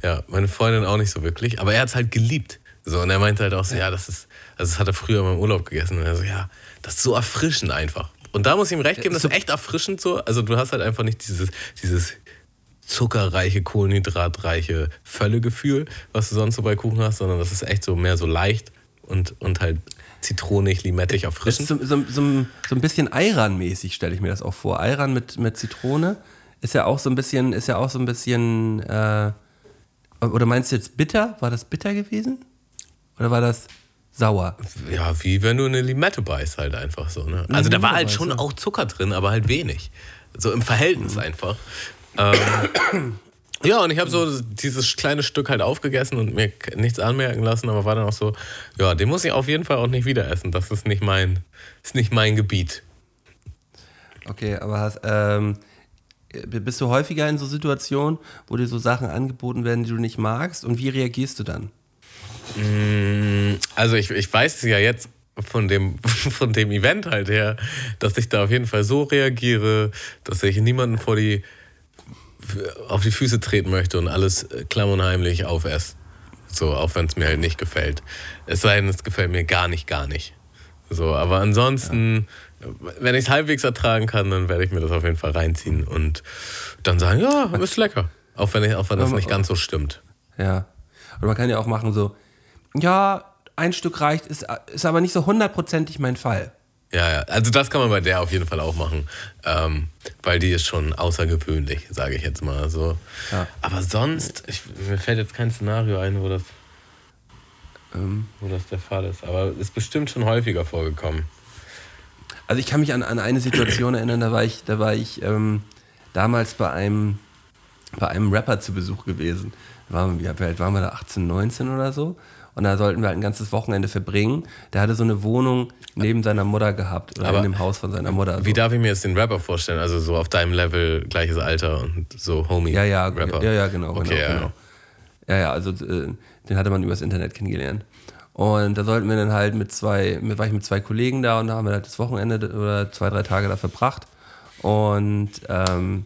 ja, meine Freundin auch nicht so wirklich. Aber er hat es halt geliebt. So, und er meinte halt auch so, ja, das ist, also das hat er früher mal im Urlaub gegessen. Und er so, ja, das ist so erfrischend einfach. Und da muss ich ihm recht geben, das ist echt erfrischend so. Also du hast halt einfach nicht dieses, dieses zuckerreiche, kohlenhydratreiche Völlegefühl, was du sonst so bei Kuchen hast, sondern das ist echt so mehr so leicht und, und halt zitronig, limettig, erfrischend. so, so, so, so ein bisschen Ayran-mäßig, stelle ich mir das auch vor. Ayran mit, mit Zitrone ist ja auch so ein bisschen, ist ja auch so ein bisschen, äh, Oder meinst du jetzt bitter? War das bitter gewesen? Oder war das sauer? Ja, wie wenn du eine Limette beißt, halt einfach so. Ne? Also da war halt schon auch Zucker drin, aber halt wenig. So im Verhältnis einfach. Ähm, ja, und ich habe so dieses kleine Stück halt aufgegessen und mir nichts anmerken lassen, aber war dann auch so, ja, den muss ich auf jeden Fall auch nicht wieder essen. Das ist nicht mein, ist nicht mein Gebiet. Okay, aber hast, ähm, bist du häufiger in so Situationen, wo dir so Sachen angeboten werden, die du nicht magst? Und wie reagierst du dann? Also ich, ich weiß ja jetzt von dem, von dem Event halt her, dass ich da auf jeden Fall so reagiere, dass ich niemanden vor die, auf die Füße treten möchte und alles klamm und heimlich aufesse. So, auch wenn es mir halt nicht gefällt. Es sei denn, es gefällt mir gar nicht, gar nicht. So, aber ansonsten, ja. Wenn ich es halbwegs ertragen kann, dann werde ich mir das auf jeden Fall reinziehen und dann sagen, ja, ist lecker. Auch wenn, ich, auch wenn das nicht ganz so stimmt. Ja. Und man kann ja auch machen so, ja, ein Stück reicht, ist, ist aber nicht so hundertprozentig mein Fall. Ja, ja, also das kann man bei der auf jeden Fall auch machen, ähm, weil die ist schon außergewöhnlich, sage ich jetzt mal so. Ja. Aber sonst, ich, mir fällt jetzt kein Szenario ein, wo das, ähm. wo das der Fall ist. Aber ist bestimmt schon häufiger vorgekommen. Also ich kann mich an, an eine Situation erinnern, da war ich, da war ich ähm, damals bei einem, bei einem Rapper zu Besuch gewesen. War, wie alt waren wir da? 18, 19 oder so? Und da sollten wir halt ein ganzes Wochenende verbringen. Der hatte so eine Wohnung neben seiner Mutter gehabt oder Aber in dem Haus von seiner Mutter. Wie darf ich mir jetzt den Rapper vorstellen? Also so auf deinem Level, gleiches Alter und so Homie ja, ja, Rapper? Ja, ja, genau. Okay, genau, ja. genau. Ja, ja, also äh, den hatte man übers Internet kennengelernt. Und da sollten wir dann halt mit zwei, mit, war ich mit zwei Kollegen da und da haben wir halt das Wochenende oder zwei, drei Tage da verbracht und ähm,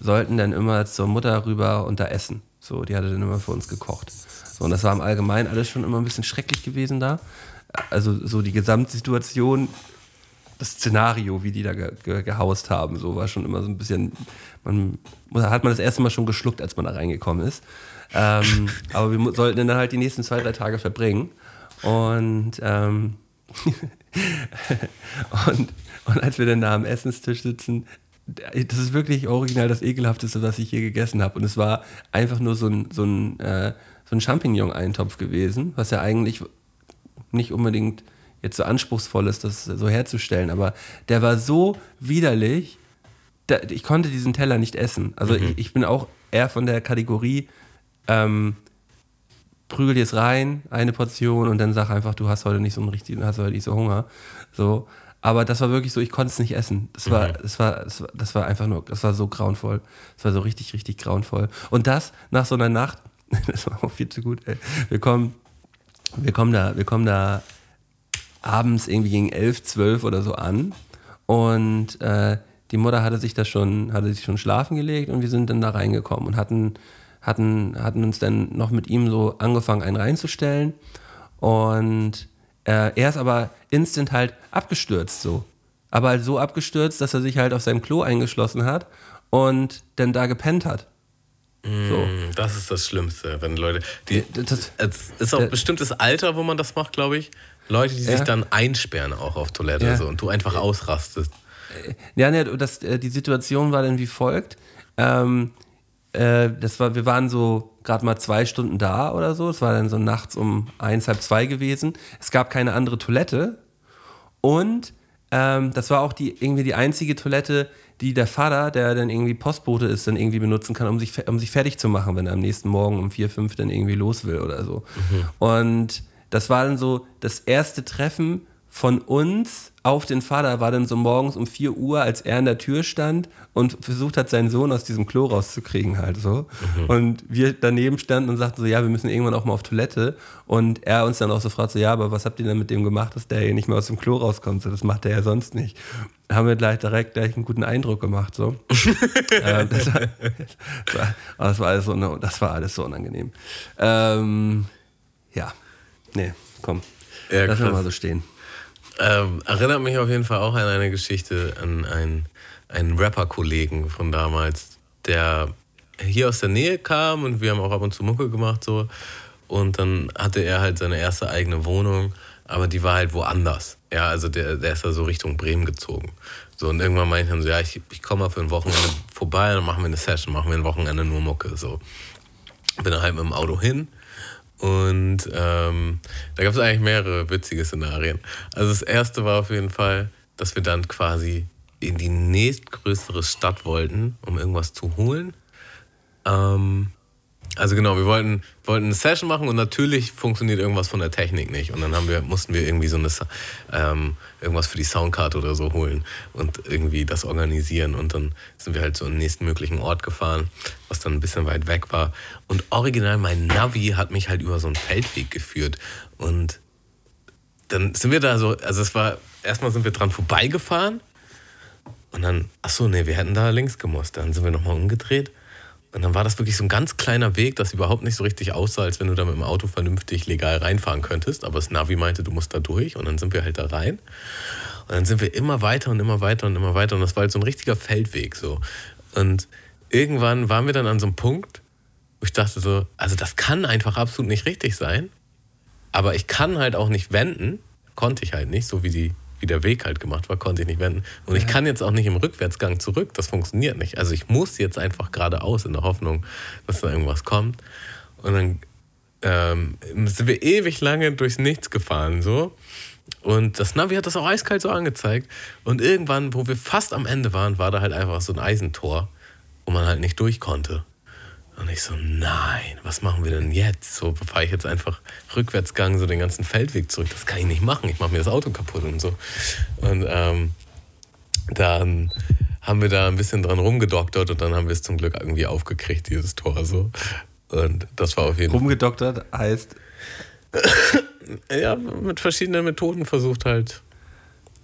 sollten dann immer zur Mutter rüber und da essen. So, die hatte dann immer für uns gekocht. So, und das war im Allgemeinen alles schon immer ein bisschen schrecklich gewesen da. Also so die Gesamtsituation, das Szenario, wie die da ge ge gehaust haben, so war schon immer so ein bisschen, man hat man das erste Mal schon geschluckt, als man da reingekommen ist. Ähm, aber wir sollten dann halt die nächsten zwei, drei Tage verbringen. Und, ähm, und, und als wir dann da am Essenstisch sitzen, das ist wirklich original das ekelhafteste, was ich je gegessen habe. Und es war einfach nur so ein, so ein äh, so ein Champignon-Eintopf gewesen, was ja eigentlich nicht unbedingt jetzt so anspruchsvoll ist, das so herzustellen, aber der war so widerlich, da, ich konnte diesen Teller nicht essen. Also mhm. ich, ich, bin auch eher von der Kategorie, ähm, prügel jetzt rein, eine Portion und dann sag einfach, du hast heute nicht so einen richtigen, hast heute nicht so Hunger. So. Aber das war wirklich so, ich konnte es nicht essen. Das war, mhm. das war, das war, das war einfach nur, das war so grauenvoll. Das war so richtig, richtig grauenvoll. Und das nach so einer Nacht, das war auch viel zu gut, ey. Wir kommen, wir kommen da, wir kommen da abends irgendwie gegen elf, zwölf oder so an. Und äh, die Mutter hatte sich da schon, hatte sich schon schlafen gelegt und wir sind dann da reingekommen und hatten, hatten, hatten uns dann noch mit ihm so angefangen, einen reinzustellen. Und äh, er ist aber instant halt abgestürzt so. Aber halt so abgestürzt, dass er sich halt auf seinem Klo eingeschlossen hat und dann da gepennt hat. So. Mm, das ist das Schlimmste, wenn Leute. Die, das, es ist auch ein bestimmtes Alter, wo man das macht, glaube ich. Leute, die sich dann einsperren auch auf Toilette ja. so, und du einfach ausrastest. Ja, ne, das, äh, die Situation war dann wie folgt. Ähm, äh, das war, wir waren so gerade mal zwei Stunden da oder so. Es war dann so nachts um eins, halb zwei gewesen. Es gab keine andere Toilette. Und ähm, das war auch die, irgendwie die einzige Toilette, die der Vater, der dann irgendwie Postbote ist, dann irgendwie benutzen kann, um sich, um sich fertig zu machen, wenn er am nächsten Morgen um vier, fünf dann irgendwie los will oder so. Mhm. Und das war dann so das erste Treffen von uns auf den Vater, war dann so morgens um 4 Uhr, als er an der Tür stand und versucht hat, seinen Sohn aus diesem Klo rauszukriegen halt so. Mhm. Und wir daneben standen und sagten so, ja, wir müssen irgendwann auch mal auf Toilette. Und er uns dann auch so fragt so, ja, aber was habt ihr denn mit dem gemacht, dass der hier nicht mehr aus dem Klo rauskommt? So, das macht er ja sonst nicht. Haben wir gleich direkt gleich einen guten Eindruck gemacht so. ähm, das, war, das, war, das, war, alles so, das war alles so unangenehm. Ähm, ja, nee, komm. Ja, Lass mal so stehen. Ähm, erinnert mich auf jeden Fall auch an eine Geschichte, an einen, einen Rapper-Kollegen von damals, der hier aus der Nähe kam und wir haben auch ab und zu Mucke gemacht so. Und dann hatte er halt seine erste eigene Wohnung, aber die war halt woanders. Ja, also der, der ist da so Richtung Bremen gezogen. So, und irgendwann meinte ich dann so, ja, ich, ich komme mal für ein Wochenende vorbei, dann machen wir eine Session, machen wir ein Wochenende nur Mucke. So. bin dann halt mit dem Auto hin und ähm, da gab es eigentlich mehrere witzige Szenarien. Also das erste war auf jeden Fall, dass wir dann quasi in die nächstgrößere Stadt wollten, um irgendwas zu holen. Ähm, also genau, wir wollten, wollten eine Session machen und natürlich funktioniert irgendwas von der Technik nicht. Und dann haben wir, mussten wir irgendwie so eine, ähm, irgendwas für die Soundkarte oder so holen und irgendwie das organisieren. Und dann sind wir halt so den nächsten möglichen Ort gefahren, was dann ein bisschen weit weg war. Und original mein Navi hat mich halt über so einen Feldweg geführt. Und dann sind wir da so, also es war, erstmal sind wir dran vorbeigefahren. Und dann, ach so, nee, wir hätten da links gemusst. Dann sind wir nochmal umgedreht. Und dann war das wirklich so ein ganz kleiner Weg, das überhaupt nicht so richtig aussah, als wenn du da mit dem Auto vernünftig legal reinfahren könntest. Aber das Navi meinte, du musst da durch. Und dann sind wir halt da rein. Und dann sind wir immer weiter und immer weiter und immer weiter. Und das war halt so ein richtiger Feldweg so. Und irgendwann waren wir dann an so einem Punkt, wo ich dachte so, also das kann einfach absolut nicht richtig sein. Aber ich kann halt auch nicht wenden. Konnte ich halt nicht, so wie die wie der Weg halt gemacht war, konnte ich nicht wenden. Und ich kann jetzt auch nicht im Rückwärtsgang zurück. Das funktioniert nicht. Also ich muss jetzt einfach geradeaus in der Hoffnung, dass da irgendwas kommt. Und dann ähm, sind wir ewig lange durchs Nichts gefahren, so. Und das Navi hat das auch eiskalt so angezeigt. Und irgendwann, wo wir fast am Ende waren, war da halt einfach so ein Eisentor, wo man halt nicht durch konnte. Und ich so, nein, was machen wir denn jetzt? So fahre ich jetzt einfach Rückwärtsgang so den ganzen Feldweg zurück. Das kann ich nicht machen. Ich mache mir das Auto kaputt und so. Und ähm, dann haben wir da ein bisschen dran rumgedoktert und dann haben wir es zum Glück irgendwie aufgekriegt, dieses Tor so. Und das war auf jeden Fall. Rumgedoktert heißt. ja, mit verschiedenen Methoden versucht halt.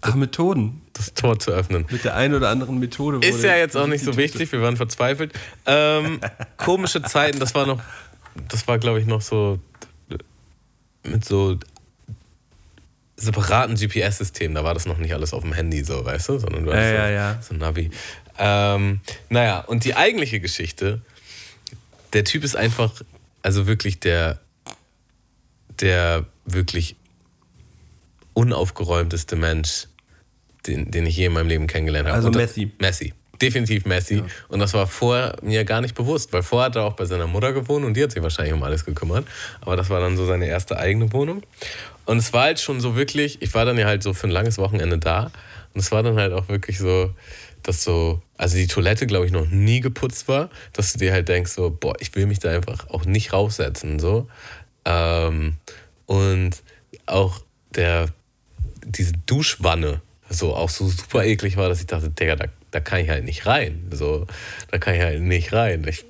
Ach, Methoden. Das Tor zu öffnen. Mit der einen oder anderen Methode. Ist ja jetzt auch nicht so wichtig, wir waren verzweifelt. Ähm, komische Zeiten, das war noch, das war glaube ich noch so mit so separaten GPS-Systemen, da war das noch nicht alles auf dem Handy so, weißt du, sondern du ja, hast ja, so, ja. so ein Navi. Ähm, naja, und die eigentliche Geschichte, der Typ ist einfach, also wirklich der, der wirklich unaufgeräumteste Mensch, den, den ich je in meinem Leben kennengelernt habe. Also das- Messi. Messi. Definitiv Messi. Und das war vorher mir gar nicht bewusst, weil vorher hat er auch bei seiner Mutter gewohnt und die hat sich wahrscheinlich um alles gekümmert. Aber das war dann so seine erste eigene Wohnung. Und es war halt schon so wirklich, ich war dann ja halt so für ein langes Wochenende da. Und es war dann halt auch wirklich so, dass so, also die Toilette, glaube ich, noch nie geputzt war, dass du dir halt denkst, so, boah, ich will mich da einfach auch nicht raussetzen. So. Ähm, und auch der, diese Duschwanne so auch so super eklig war, dass ich dachte, Digga, da, da kann ich halt nicht rein. So, da kann ich halt nicht rein. Ich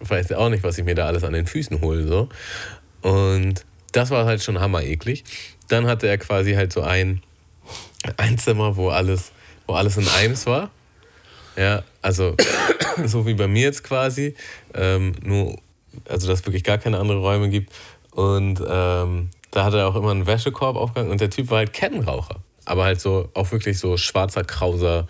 weiß ja auch nicht, was ich mir da alles an den Füßen hole. So. Und das war halt schon hammer eklig. Dann hatte er quasi halt so ein, ein Zimmer, wo alles, wo alles in Eims war. Ja, also so wie bei mir jetzt quasi. Ähm, nur, also dass es wirklich gar keine anderen Räume gibt. Und ähm, da hat er auch immer einen Wäschekorb aufgehangen und der Typ war halt Kettenraucher. Aber halt so, auch wirklich so schwarzer, krauser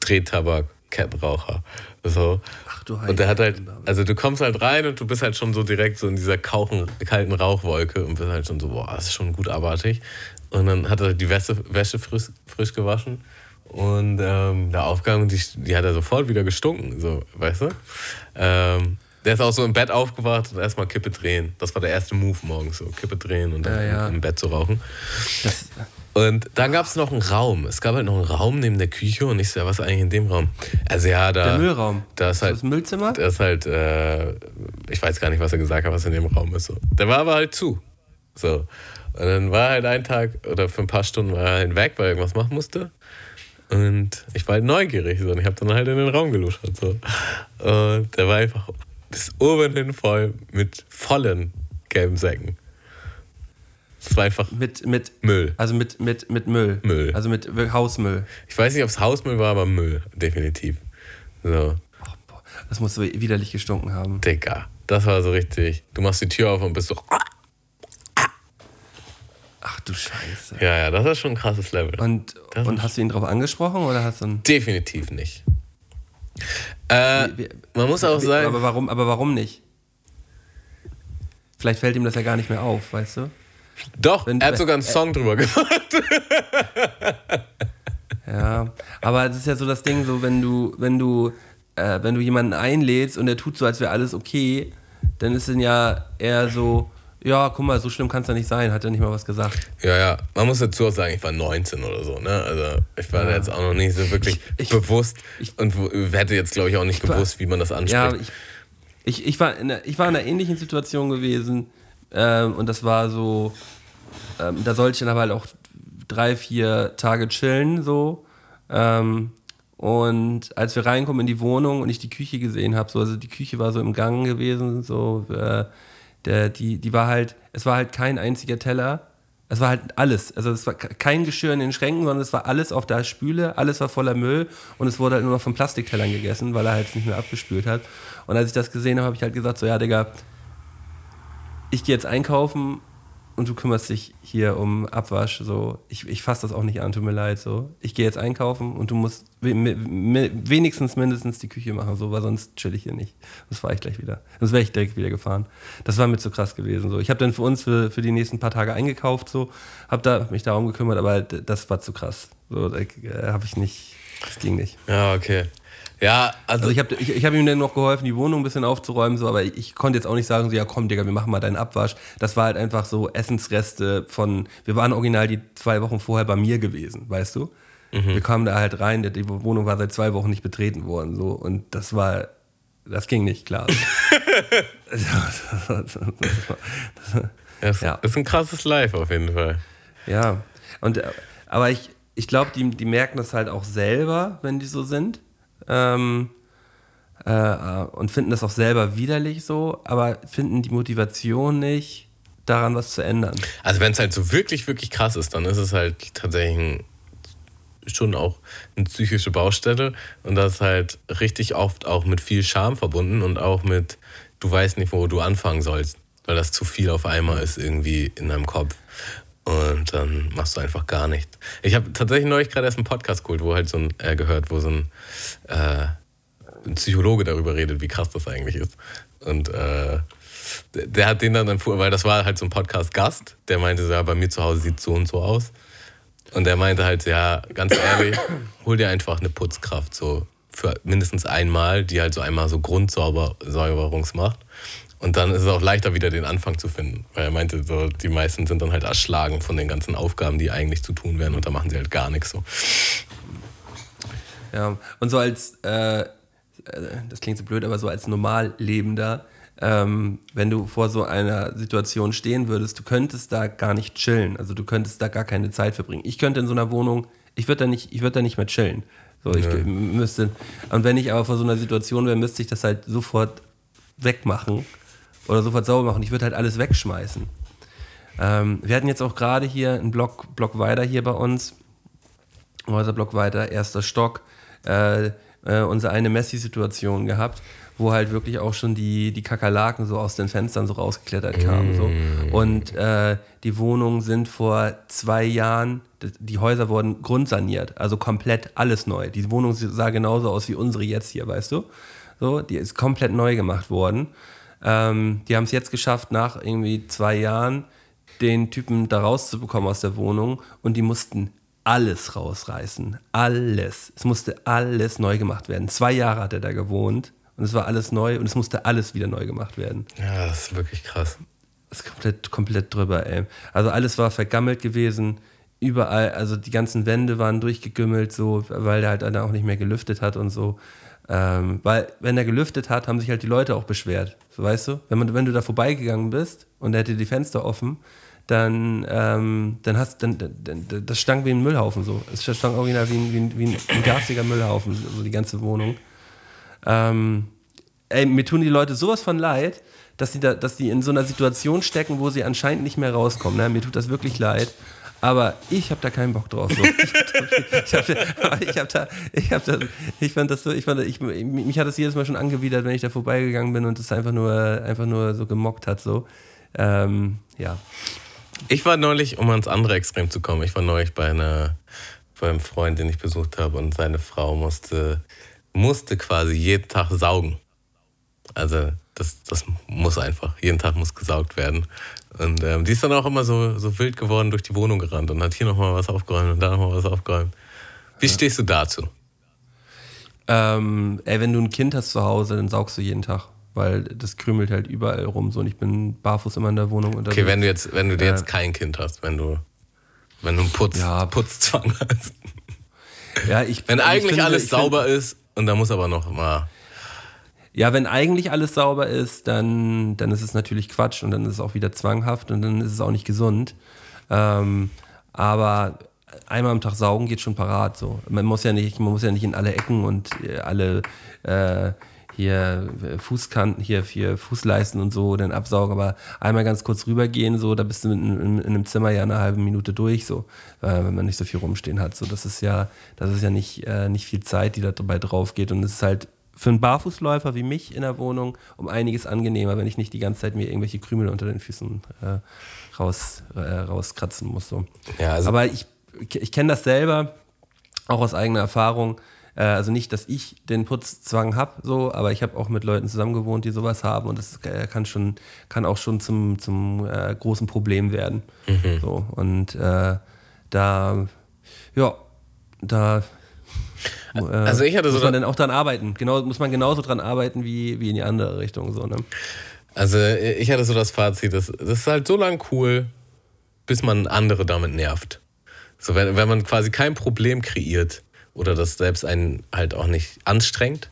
Drehtabak, Kettenraucher. So. Ach du Und der hat halt, also du kommst halt rein und du bist halt schon so direkt so in dieser kauchen, kalten Rauchwolke und bist halt schon so, boah, das ist schon gut abartig. Und dann hat er die Wäsche, Wäsche frisch, frisch gewaschen und ähm, der Aufgang, die, die hat er sofort wieder gestunken, so, weißt du? Ähm, der ist auch so im Bett aufgewacht und erstmal Kippe drehen. Das war der erste Move morgens, so Kippe drehen und dann Ja, ja. im Bett zu rauchen. Das, Und dann gab es noch einen Raum. Es gab halt noch einen Raum neben der Küche und ich so, ja, was ist eigentlich in dem Raum? Also ja, da. der Müllraum. Da ist halt das Müllzimmer? das ist halt, äh, ich weiß gar nicht, was er gesagt hat, was in dem Raum ist. So. Der war aber halt zu. So. Und dann war halt ein Tag oder für ein paar Stunden war er halt weg, weil er irgendwas machen musste. Und ich war halt neugierig so, und ich habe dann halt in den Raum geluschert. So. Und der war einfach bis oben hin voll mit vollen gelben Säcken. Es war einfach Mit, mit, Müll. also mit, mit, mit Müll. Müll. Also mit Hausmüll. Ich weiß nicht, ob es Hausmüll war, aber Müll, definitiv. So, Oh, boah, das muss so widerlich gestunken haben. Digga. Das war so richtig. Du machst die Tür auf und bist so. Ach du Scheiße. Ja, ja, das ist schon ein krasses Level. Und, Das und hast du ihn drauf angesprochen oder hast du Definitiv nicht. Äh, Wie- man muss auch wie- sagen, Aber warum, aber warum nicht? Vielleicht fällt ihm das ja gar nicht mehr auf, weißt du? doch, wenn- er hat sogar einen Song drüber gemacht. Ja, aber das ist ja so das Ding, so wenn du, wenn du, äh, wenn du jemanden einlädst und der tut so, als wäre alles okay, dann ist es ja eher so, ja, guck mal, so schlimm kann es ja nicht sein, hat er nicht mal was gesagt. Ja, ja. Man muss dazu auch sagen, ich war 19 oder so, ne? Also ich war ja. jetzt auch noch nicht so wirklich ich, ich, bewusst ich, und hätte jetzt, glaube ich, auch nicht gewusst, wie man das anspricht. Ja, ich, ich, ich, war in einer, ich war in einer ähnlichen Situation gewesen ähm, und das war so, ähm, da sollte ich dann aber halt auch drei, vier Tage chillen, so. Ähm, und als wir reinkommen in die Wohnung und ich die Küche gesehen habe, so, also die Küche war so im Gang gewesen, so, äh, der, die, die war halt, es war halt kein einziger Teller. Es war halt alles. Also es war kein Geschirr in den Schränken, sondern es war alles auf der Spüle, alles war voller Müll und es wurde halt nur noch von Plastiktellern gegessen, weil er halt nicht mehr abgespült hat. Und als ich das gesehen habe, habe ich halt gesagt, so ja, Digga, ich gehe jetzt einkaufen und du kümmerst dich hier um Abwasch. So, ich, ich fasse das auch nicht an, tut mir leid. So, ich gehe jetzt einkaufen und du musst wenigstens mindestens die Küche machen, so, weil sonst chill ich hier nicht. Das fahre ich gleich wieder. Sonst wäre ich direkt wieder gefahren. Das war mir zu krass gewesen. So, ich habe dann für uns für, für die nächsten paar Tage eingekauft, so, habe da mich darum gekümmert, aber das war zu krass. So, äh, habe ich nicht. Das ging nicht. Ja, okay. Ja, also, also ich habe ich, ich hab ihm dann noch geholfen, die Wohnung ein bisschen aufzuräumen, so, aber ich, ich, konnte jetzt auch nicht sagen, so, ja komm, Digga, wir machen mal deinen Abwasch. Das war halt einfach so Essensreste von, wir waren original die zwei Wochen vorher bei mir gewesen, weißt du? Mhm. Wir kamen da halt rein, die Wohnung war seit zwei Wochen nicht betreten worden, so, und das war, das ging nicht klar. das, ja. ist ein krasses Live auf jeden Fall. Ja, und, aber ich, ich glaube, die, die merken das halt auch selber, wenn die so sind ähm, äh, und finden das auch selber widerlich so, aber finden die Motivation nicht, daran was zu ändern. Also wenn es halt so wirklich, wirklich krass ist, dann ist es halt tatsächlich ein, schon auch eine psychische Baustelle und das ist halt richtig oft auch mit viel Scham verbunden und auch mit, du weißt nicht, wo du anfangen sollst, weil das zu viel auf einmal ist irgendwie in deinem Kopf. Und dann machst du einfach gar nichts. Ich habe tatsächlich neulich gerade erst einen Podcast geholt, wo halt so ein, äh, gehört, wo so ein, äh, ein, Psychologe darüber redet, wie krass das eigentlich ist. Und äh, der, der hat den dann empfohlen, weil das war halt so ein Podcast-Gast, der meinte, ja, bei mir zu Hause sieht so und so aus. Und der meinte halt, ja, ganz ehrlich, hol dir einfach eine Putzkraft, so für mindestens einmal, die halt so einmal so Grundsäuberungs macht. Und dann ist es auch leichter, wieder den Anfang zu finden. Weil er meinte, so, die meisten sind dann halt erschlagen von den ganzen Aufgaben, die eigentlich zu tun wären. Und da machen sie halt gar nichts so. Ja, und so als, äh, das klingt so blöd, aber so als Normallebender, ähm, wenn du vor so einer Situation stehen würdest, du könntest da gar nicht chillen. Also du könntest da gar keine Zeit verbringen. Ich könnte in so einer Wohnung, ich würde da, nicht, würd da nicht mehr chillen. So, ich ja. müsste, und wenn ich aber vor so einer Situation wäre, müsste ich das halt sofort wegmachen oder sofort sauber machen. Ich würde halt alles wegschmeißen. Ähm, wir hatten jetzt auch gerade hier einen Block, Block weiter hier bei uns, Häuserblock weiter, erster Stock, äh, äh, unsere eine Messi-Situation gehabt, wo halt wirklich auch schon die, die Kakerlaken so aus den Fenstern so rausgeklettert kamen. So. Mm. Und äh, die Wohnungen sind vor zwei Jahren, die Häuser wurden grundsaniert, also komplett alles neu. Die Wohnung sah genauso aus wie unsere jetzt hier, weißt du? So, die ist komplett neu gemacht worden. Ähm, die haben es jetzt geschafft, nach irgendwie zwei Jahren den Typen da rauszubekommen aus der Wohnung und die mussten alles rausreißen. Alles. Es musste alles neu gemacht werden. Zwei Jahre hat er da gewohnt und es war alles neu und es musste alles wieder neu gemacht werden. Ja, das ist wirklich krass. Das ist komplett, komplett drüber, ey. Also alles war vergammelt gewesen. Überall, also die ganzen Wände waren durchgegümmelt, so, weil der halt dann auch nicht mehr gelüftet hat und so. Ähm, weil, wenn er gelüftet hat, haben sich halt die Leute auch beschwert. So, weißt du? Wenn, man, wenn du da vorbeigegangen bist und er hätte die Fenster offen, dann, ähm, dann hast dann, dann, das stank wie ein Müllhaufen so. Es stank original wie ein, wie ein, wie ein, garstiger Müllhaufen, so die ganze Wohnung. Ähm, ey, mir tun die Leute sowas von leid, dass die, da, dass die in so einer Situation stecken, wo sie anscheinend nicht mehr rauskommen. Ne? Mir tut das wirklich leid. Aber ich habe da keinen Bock drauf. So. ich habe ich hab ich habe da, ich fand das so, ich fand, ich, mich hat das jedes Mal schon angewidert, wenn ich da vorbeigegangen bin und es einfach nur, einfach nur so gemockt hat. So. Ähm, ja. Ich war neulich, um ans andere Extrem zu kommen, ich war neulich bei einer, bei einem Freund, den ich besucht habe und seine Frau musste, musste quasi jeden Tag saugen. Also das, das muss einfach. Jeden Tag muss gesaugt werden. Und ähm, die ist dann auch immer so, so wild geworden durch die Wohnung gerannt und hat hier nochmal was aufgeräumt und da nochmal was aufgeräumt. Wie ja. stehst du dazu? Ähm, ey, wenn du ein Kind hast zu Hause, dann saugst du jeden Tag. weil das krümelt halt überall rum so und ich bin barfuß immer in der Wohnung unterwegs. Okay, wenn du jetzt, wenn du jetzt kein Kind hast, wenn du, wenn du einen Putz, Ja. Putzzwang hast. ja, ich, Wenn ich eigentlich finde- alles ich finde- sauber ist und da muss aber noch mal. Ja, wenn eigentlich alles sauber ist, dann, dann ist es natürlich Quatsch und dann ist es auch wieder zwanghaft und dann ist es auch nicht gesund. Ähm, aber einmal am Tag saugen geht schon parat. So. Man muss ja nicht, man muss ja nicht in alle Ecken und äh, alle äh, hier äh, Fußkanten, hier, hier Fußleisten und so dann absaugen, aber einmal ganz kurz rübergehen, so, da bist du in, in, in einem Zimmer ja eine halbe Minute durch, so, äh, wenn man nicht so viel rumstehen hat. So, das ist ja, das ist ja nicht, äh, nicht viel Zeit, die da dabei drauf geht. Und es ist halt für einen Barfußläufer wie mich in der Wohnung um einiges angenehmer, wenn ich nicht die ganze Zeit mir irgendwelche Krümel unter den Füßen äh, raus, äh, rauskratzen muss. So. Ja, also- Aber ich, ich kenne das selber, auch aus eigener Erfahrung. Äh, also nicht, dass ich den Putzzwang habe, so, aber ich habe auch mit Leuten zusammen gewohnt, die sowas haben und das äh, kann schon, kann auch schon zum, zum äh, großen Problem werden. Mhm. So, und da, ja, da Also ich hatte so muss man da- dann auch dran arbeiten. Genau, muss man genauso dran arbeiten wie, wie in die andere Richtung. So, ne? Also ich hatte so das Fazit, das, das ist halt so lang cool, bis man andere damit nervt. So, wenn, wenn man quasi kein Problem kreiert oder das selbst einen halt auch nicht anstrengt,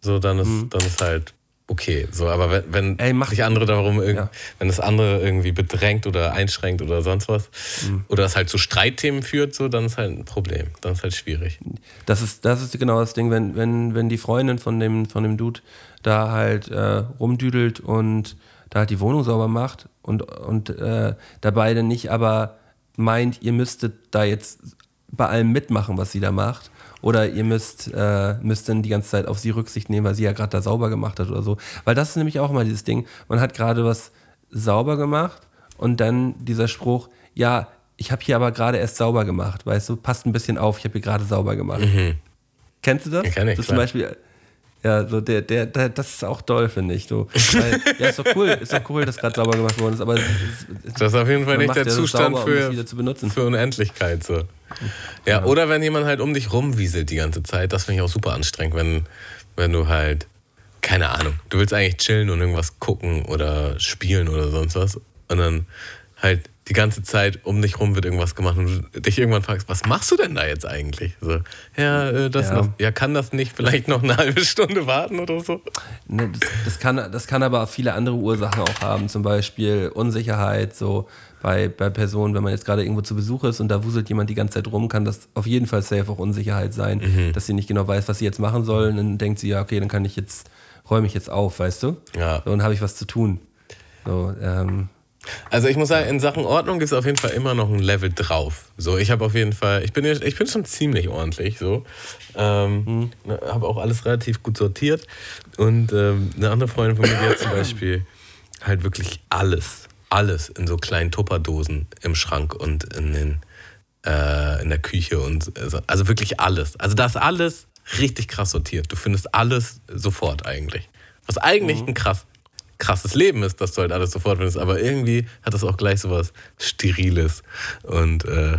so dann ist, dann ist halt okay. So, aber wenn, wenn. Ey, mach- sich andere darum Ja. wenn das andere irgendwie bedrängt oder einschränkt oder sonst was, Mhm. oder das halt zu Streitthemen führt, so, dann ist halt ein Problem. Dann ist halt schwierig. Das ist, das ist genau das Ding, wenn, wenn, wenn die Freundin von dem, von dem Dude da halt äh, rumdüdelt und da halt die Wohnung sauber macht und, und äh, dabei dann nicht aber meint, ihr müsstet da jetzt bei allem mitmachen, was sie da macht. Oder ihr müsst, äh, müsst dann die ganze Zeit auf sie Rücksicht nehmen, weil sie ja gerade da sauber gemacht hat oder so. Weil das ist nämlich auch immer dieses Ding. Man hat gerade was sauber gemacht und dann dieser Spruch, ja, ich habe hier aber gerade erst sauber gemacht, weißt du, passt ein bisschen auf, ich habe hier gerade sauber gemacht. Kennst du das? Ja, kenn ich, so zum. Beispiel, ja, so der, der, der, das ist auch doll, finde ich. So. Weil, ja, ist doch cool, ist doch cool, dass gerade sauber gemacht worden ist, aber es, es, Das ist auf jeden Fall nicht der ja Zustand sauber, um für, benutzen. für Unendlichkeit. So. Ja, oder wenn jemand halt um dich rumwieselt die ganze Zeit, das finde ich auch super anstrengend, wenn, wenn du halt, keine Ahnung, du willst eigentlich chillen und irgendwas gucken oder spielen oder sonst was und dann halt die ganze Zeit um dich rum wird irgendwas gemacht und du dich irgendwann fragst, was machst du denn da jetzt eigentlich? So, ja, äh, das Ja. noch. Ja, kann das nicht vielleicht noch eine halbe Stunde warten oder so? Ne, das, das, kann, das kann aber viele andere Ursachen auch haben, zum Beispiel Unsicherheit, so bei, bei Personen, wenn man jetzt gerade irgendwo zu Besuch ist und da wuselt jemand die ganze Zeit rum, kann das auf jeden Fall safe auch Unsicherheit sein, dass sie nicht genau weiß, was sie jetzt machen soll und dann denkt sie, ja, okay, dann kann ich jetzt, räume ich jetzt auf, weißt du? Ja. So, dann habe ich was zu tun. So, ähm, Also ich muss sagen, in Sachen Ordnung gibt es auf jeden Fall immer noch ein Level drauf. So, ich habe auf jeden Fall, ich bin, ich bin schon ziemlich ordentlich so. Ähm, Habe auch alles relativ gut sortiert. Und ähm, eine andere Freundin von mir, die hat zum Beispiel halt wirklich alles, alles in so kleinen Tupperdosen im Schrank und in, den, äh, in der Küche und so. also wirklich alles. Also da ist alles richtig krass sortiert. Du findest alles sofort eigentlich. Was eigentlich ein krass, krasses Leben ist, dass du halt alles sofort findest, aber irgendwie hat das auch gleich so was Steriles und äh,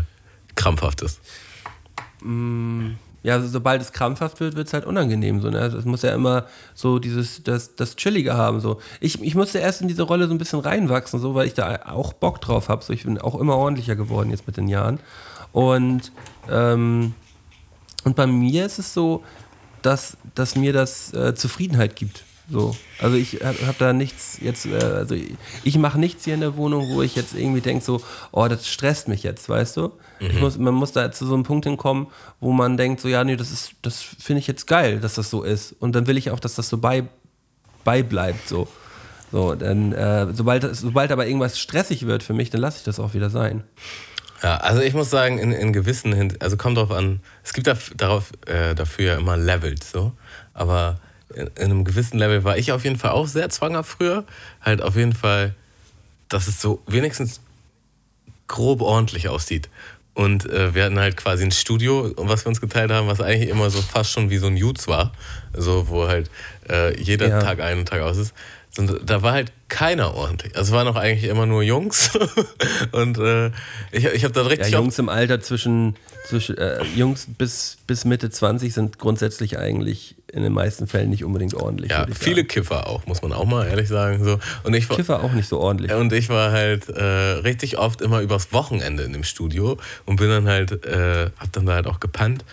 Krampfhaftes. ja, also sobald es krampfhaft wird, wird es halt unangenehm. So, ne? Also Es muss ja immer so dieses, das, das Chillige haben. So. Ich, ich musste erst in diese Rolle so ein bisschen reinwachsen, so, weil ich da auch Bock drauf habe. So, ich bin auch immer ordentlicher geworden jetzt mit den Jahren. Und, ähm, und bei mir ist es so, dass, dass mir das äh, Zufriedenheit gibt. So. Also ich habe hab da nichts jetzt, äh, also ich, ich mache nichts hier in der Wohnung, wo ich jetzt irgendwie denke so, oh, das stresst mich jetzt, weißt du? Ich muss, man muss da zu so einem Punkt hinkommen, wo man denkt so, ja, nee, das ist, das finde ich jetzt geil, dass das so ist. Und dann will ich auch, dass das so bei, beibleibt, so. So, dann, äh, sobald, sobald aber irgendwas stressig wird für mich, dann lasse ich das auch wieder sein. Ja, also ich muss sagen, in, in gewissen, also kommt drauf an, es gibt daf darauf, äh, dafür ja immer Levels, so, aber in, in einem gewissen Level war ich auf jeden Fall auch sehr zwanghaft früher, halt auf jeden Fall, dass es so wenigstens grob ordentlich aussieht. Und äh, wir hatten halt quasi ein Studio, was wir uns geteilt haben, was eigentlich immer so fast schon wie so ein Jutz war. So, wo halt äh, jeder Ja. Tag ein und Tag aus ist. Und da war halt keiner ordentlich. Also es waren auch eigentlich immer nur Jungs. und äh, ich, ich habe dann Ja, richtig Jungs im Alter zwischen, zwischen äh, Jungs bis, bis Mitte 20 sind grundsätzlich eigentlich in den meisten Fällen nicht unbedingt ordentlich. Ja, viele. Kiffer auch, muss man auch mal ehrlich sagen. So. Und ich war, Kiffer auch nicht so ordentlich. und ich war halt äh, richtig oft immer übers Wochenende in dem Studio und bin dann halt, äh, hab dann da halt auch gepennt.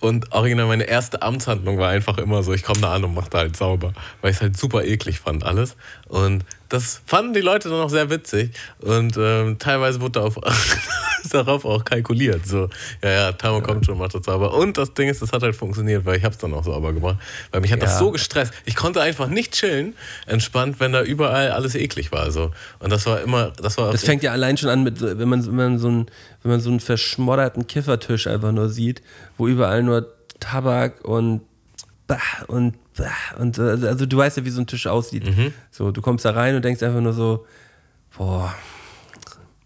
Und original meine erste Amtshandlung war einfach immer so, ich komme da an und mach da halt sauber, weil ich es halt super eklig fand alles. Und das fanden die Leute dann auch sehr witzig und ähm, teilweise wurde darauf, darauf auch kalkuliert. So, ja, ja, Tamo kommt schon, macht das sauber. Und das Ding ist, das hat halt funktioniert, weil ich hab's dann auch sauber gemacht. Weil mich hat das Ja. so gestresst. Ich konnte einfach nicht chillen, entspannt, wenn da überall alles eklig war. So. Und das war immer, das war Das fängt ja allein schon an mit, wenn man, wenn man so einen, wenn man so einen verschmodderten Kiffertisch einfach nur sieht, wo überall nur Tabak und bah und und äh, also du weißt ja, wie so ein Tisch aussieht. Mhm. So, du kommst da rein und denkst einfach nur so, boah,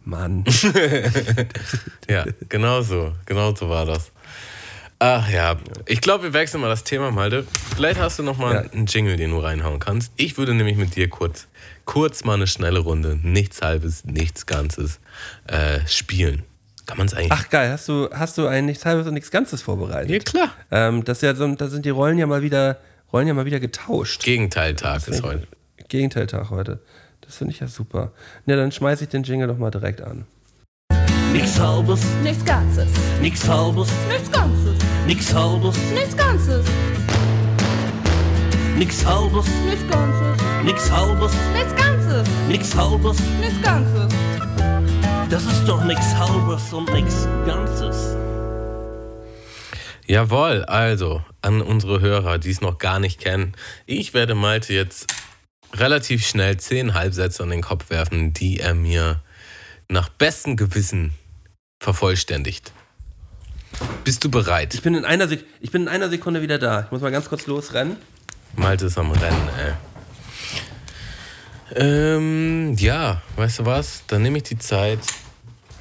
Mann. Ja, genau so. Genau so war das. Ach ja, ich glaube, wir wechseln mal das Thema, Malte. Vielleicht hast du noch mal Ja. einen Jingle, den du reinhauen kannst. Ich würde nämlich mit dir kurz, kurz mal eine schnelle Runde, nichts halbes, nichts Ganzes äh, spielen. Kann man es eigentlich? Ach geil, hast du, hast du ein nichts halbes und nichts Ganzes vorbereitet? ja klar. Ähm, das ja so, da sind die Rollen ja mal wieder, Rollen ja mal wieder getauscht. Gegenteiltag ist heute. Gegenteiltag heute. Das finde ich ja super. Na, dann schmeiße ich den Jingle doch mal direkt an. Nix halbes, Nichts Ganzes. nix halbes, Nichts Ganzes. nix halbes, Nichts Ganzes. nix halbes, Nichts Ganzes. nix halbes, Nichts Ganzes. nix halbes. Nichts Ganzes. Das ist doch nix halbes und nix Ganzes. Jawohl, also an unsere Hörer, die es noch gar nicht kennen. Ich werde Malte jetzt relativ schnell zehn Halbsätze an den Kopf werfen, die er mir nach bestem Gewissen vervollständigt. Bist du bereit? Ich bin, in einer Sek ich bin in einer Sekunde wieder da. Ich muss mal ganz kurz losrennen. Malte ist am Rennen, ey. Ähm, ja, weißt du was? Dann nehme ich die Zeit,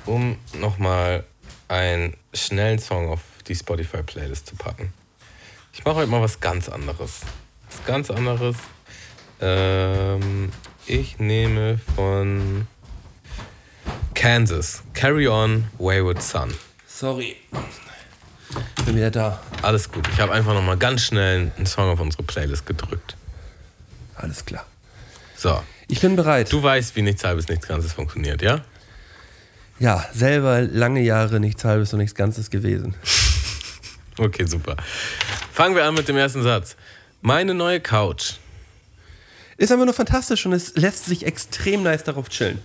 um nochmal einen schnellen Song auf die Spotify-Playlist zu packen. Ich mache heute mal was ganz anderes. Was ganz anderes. Ähm, ich nehme von Kansas Carry On Wayward Son. Sorry. Bin wieder da. Alles gut. Ich habe einfach nochmal ganz schnell einen Song auf unsere Playlist gedrückt. Alles klar. So. Ich bin bereit. Du weißt, wie nichts halbes, nichts Ganzes funktioniert, ja? Ja, selber lange Jahre nichts halbes und nichts Ganzes gewesen. Okay, super. Fangen wir an mit dem ersten Satz. Meine neue Couch. Ist aber nur fantastisch und es lässt sich extrem nice darauf chillen.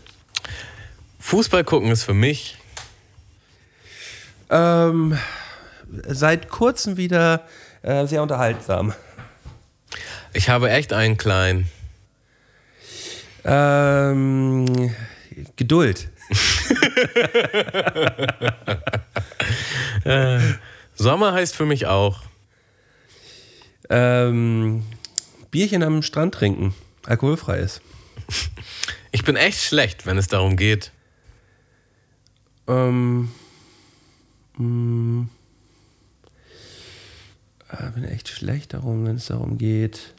Fußball gucken ist für mich. Ähm, seit kurzem wieder äh, sehr unterhaltsam. Ich habe echt einen kleinen. Ähm, Geduld. Sommer heißt für mich auch. Ähm, Bierchen am Strand trinken. Alkoholfrei ist. Ich bin echt schlecht, wenn es darum geht. Ähm, mh, äh, bin echt schlecht darum, wenn es darum geht.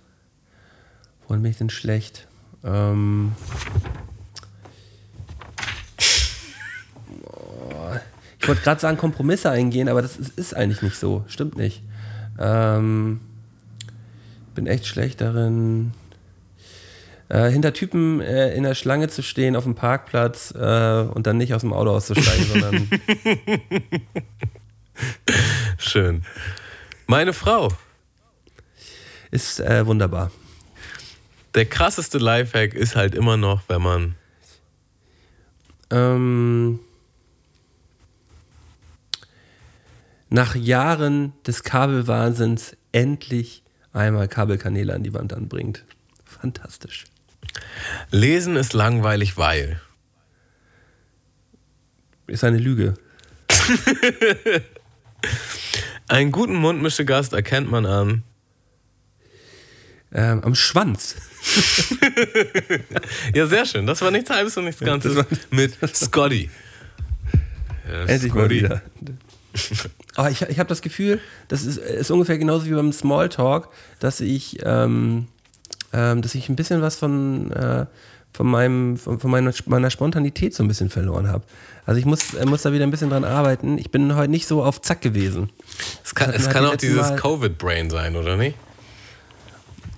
Woran bin ich denn schlecht? Ähm, ich wollte gerade sagen, Kompromisse eingehen, aber das ist, ist eigentlich nicht so. Stimmt nicht. Ähm, bin echt schlecht darin, äh, hinter Typen äh, in der Schlange zu stehen auf dem Parkplatz äh, und dann nicht aus dem Auto auszusteigen, sondern Schön. Meine Frau. ist äh, wunderbar. Der krasseste Lifehack ist halt immer noch, wenn man. Ähm, nach Jahren des Kabelwahnsinns endlich einmal Kabelkanäle an die Wand anbringt. Fantastisch. Lesen ist langweilig, weil. Ist eine Lüge. Einen guten Mundmischegast erkennt man an. Ähm, am Schwanz. Ja, sehr schön. Das war nichts Halbes und nichts Ganzes mit Scotty. Ja, Endlich mal Scotty. wieder. Aber ich, ich habe das Gefühl, das ist, ist ungefähr genauso wie beim Smalltalk, dass ich ähm, ähm, dass ich ein bisschen was von, äh, von, meinem, von, von meiner, meiner Spontanität so ein bisschen verloren habe. Also ich muss, äh, muss da wieder ein bisschen dran arbeiten. Ich bin heute nicht so auf Zack gewesen. Es kann, es kann auch dieses Covid-Brain sein, oder nicht?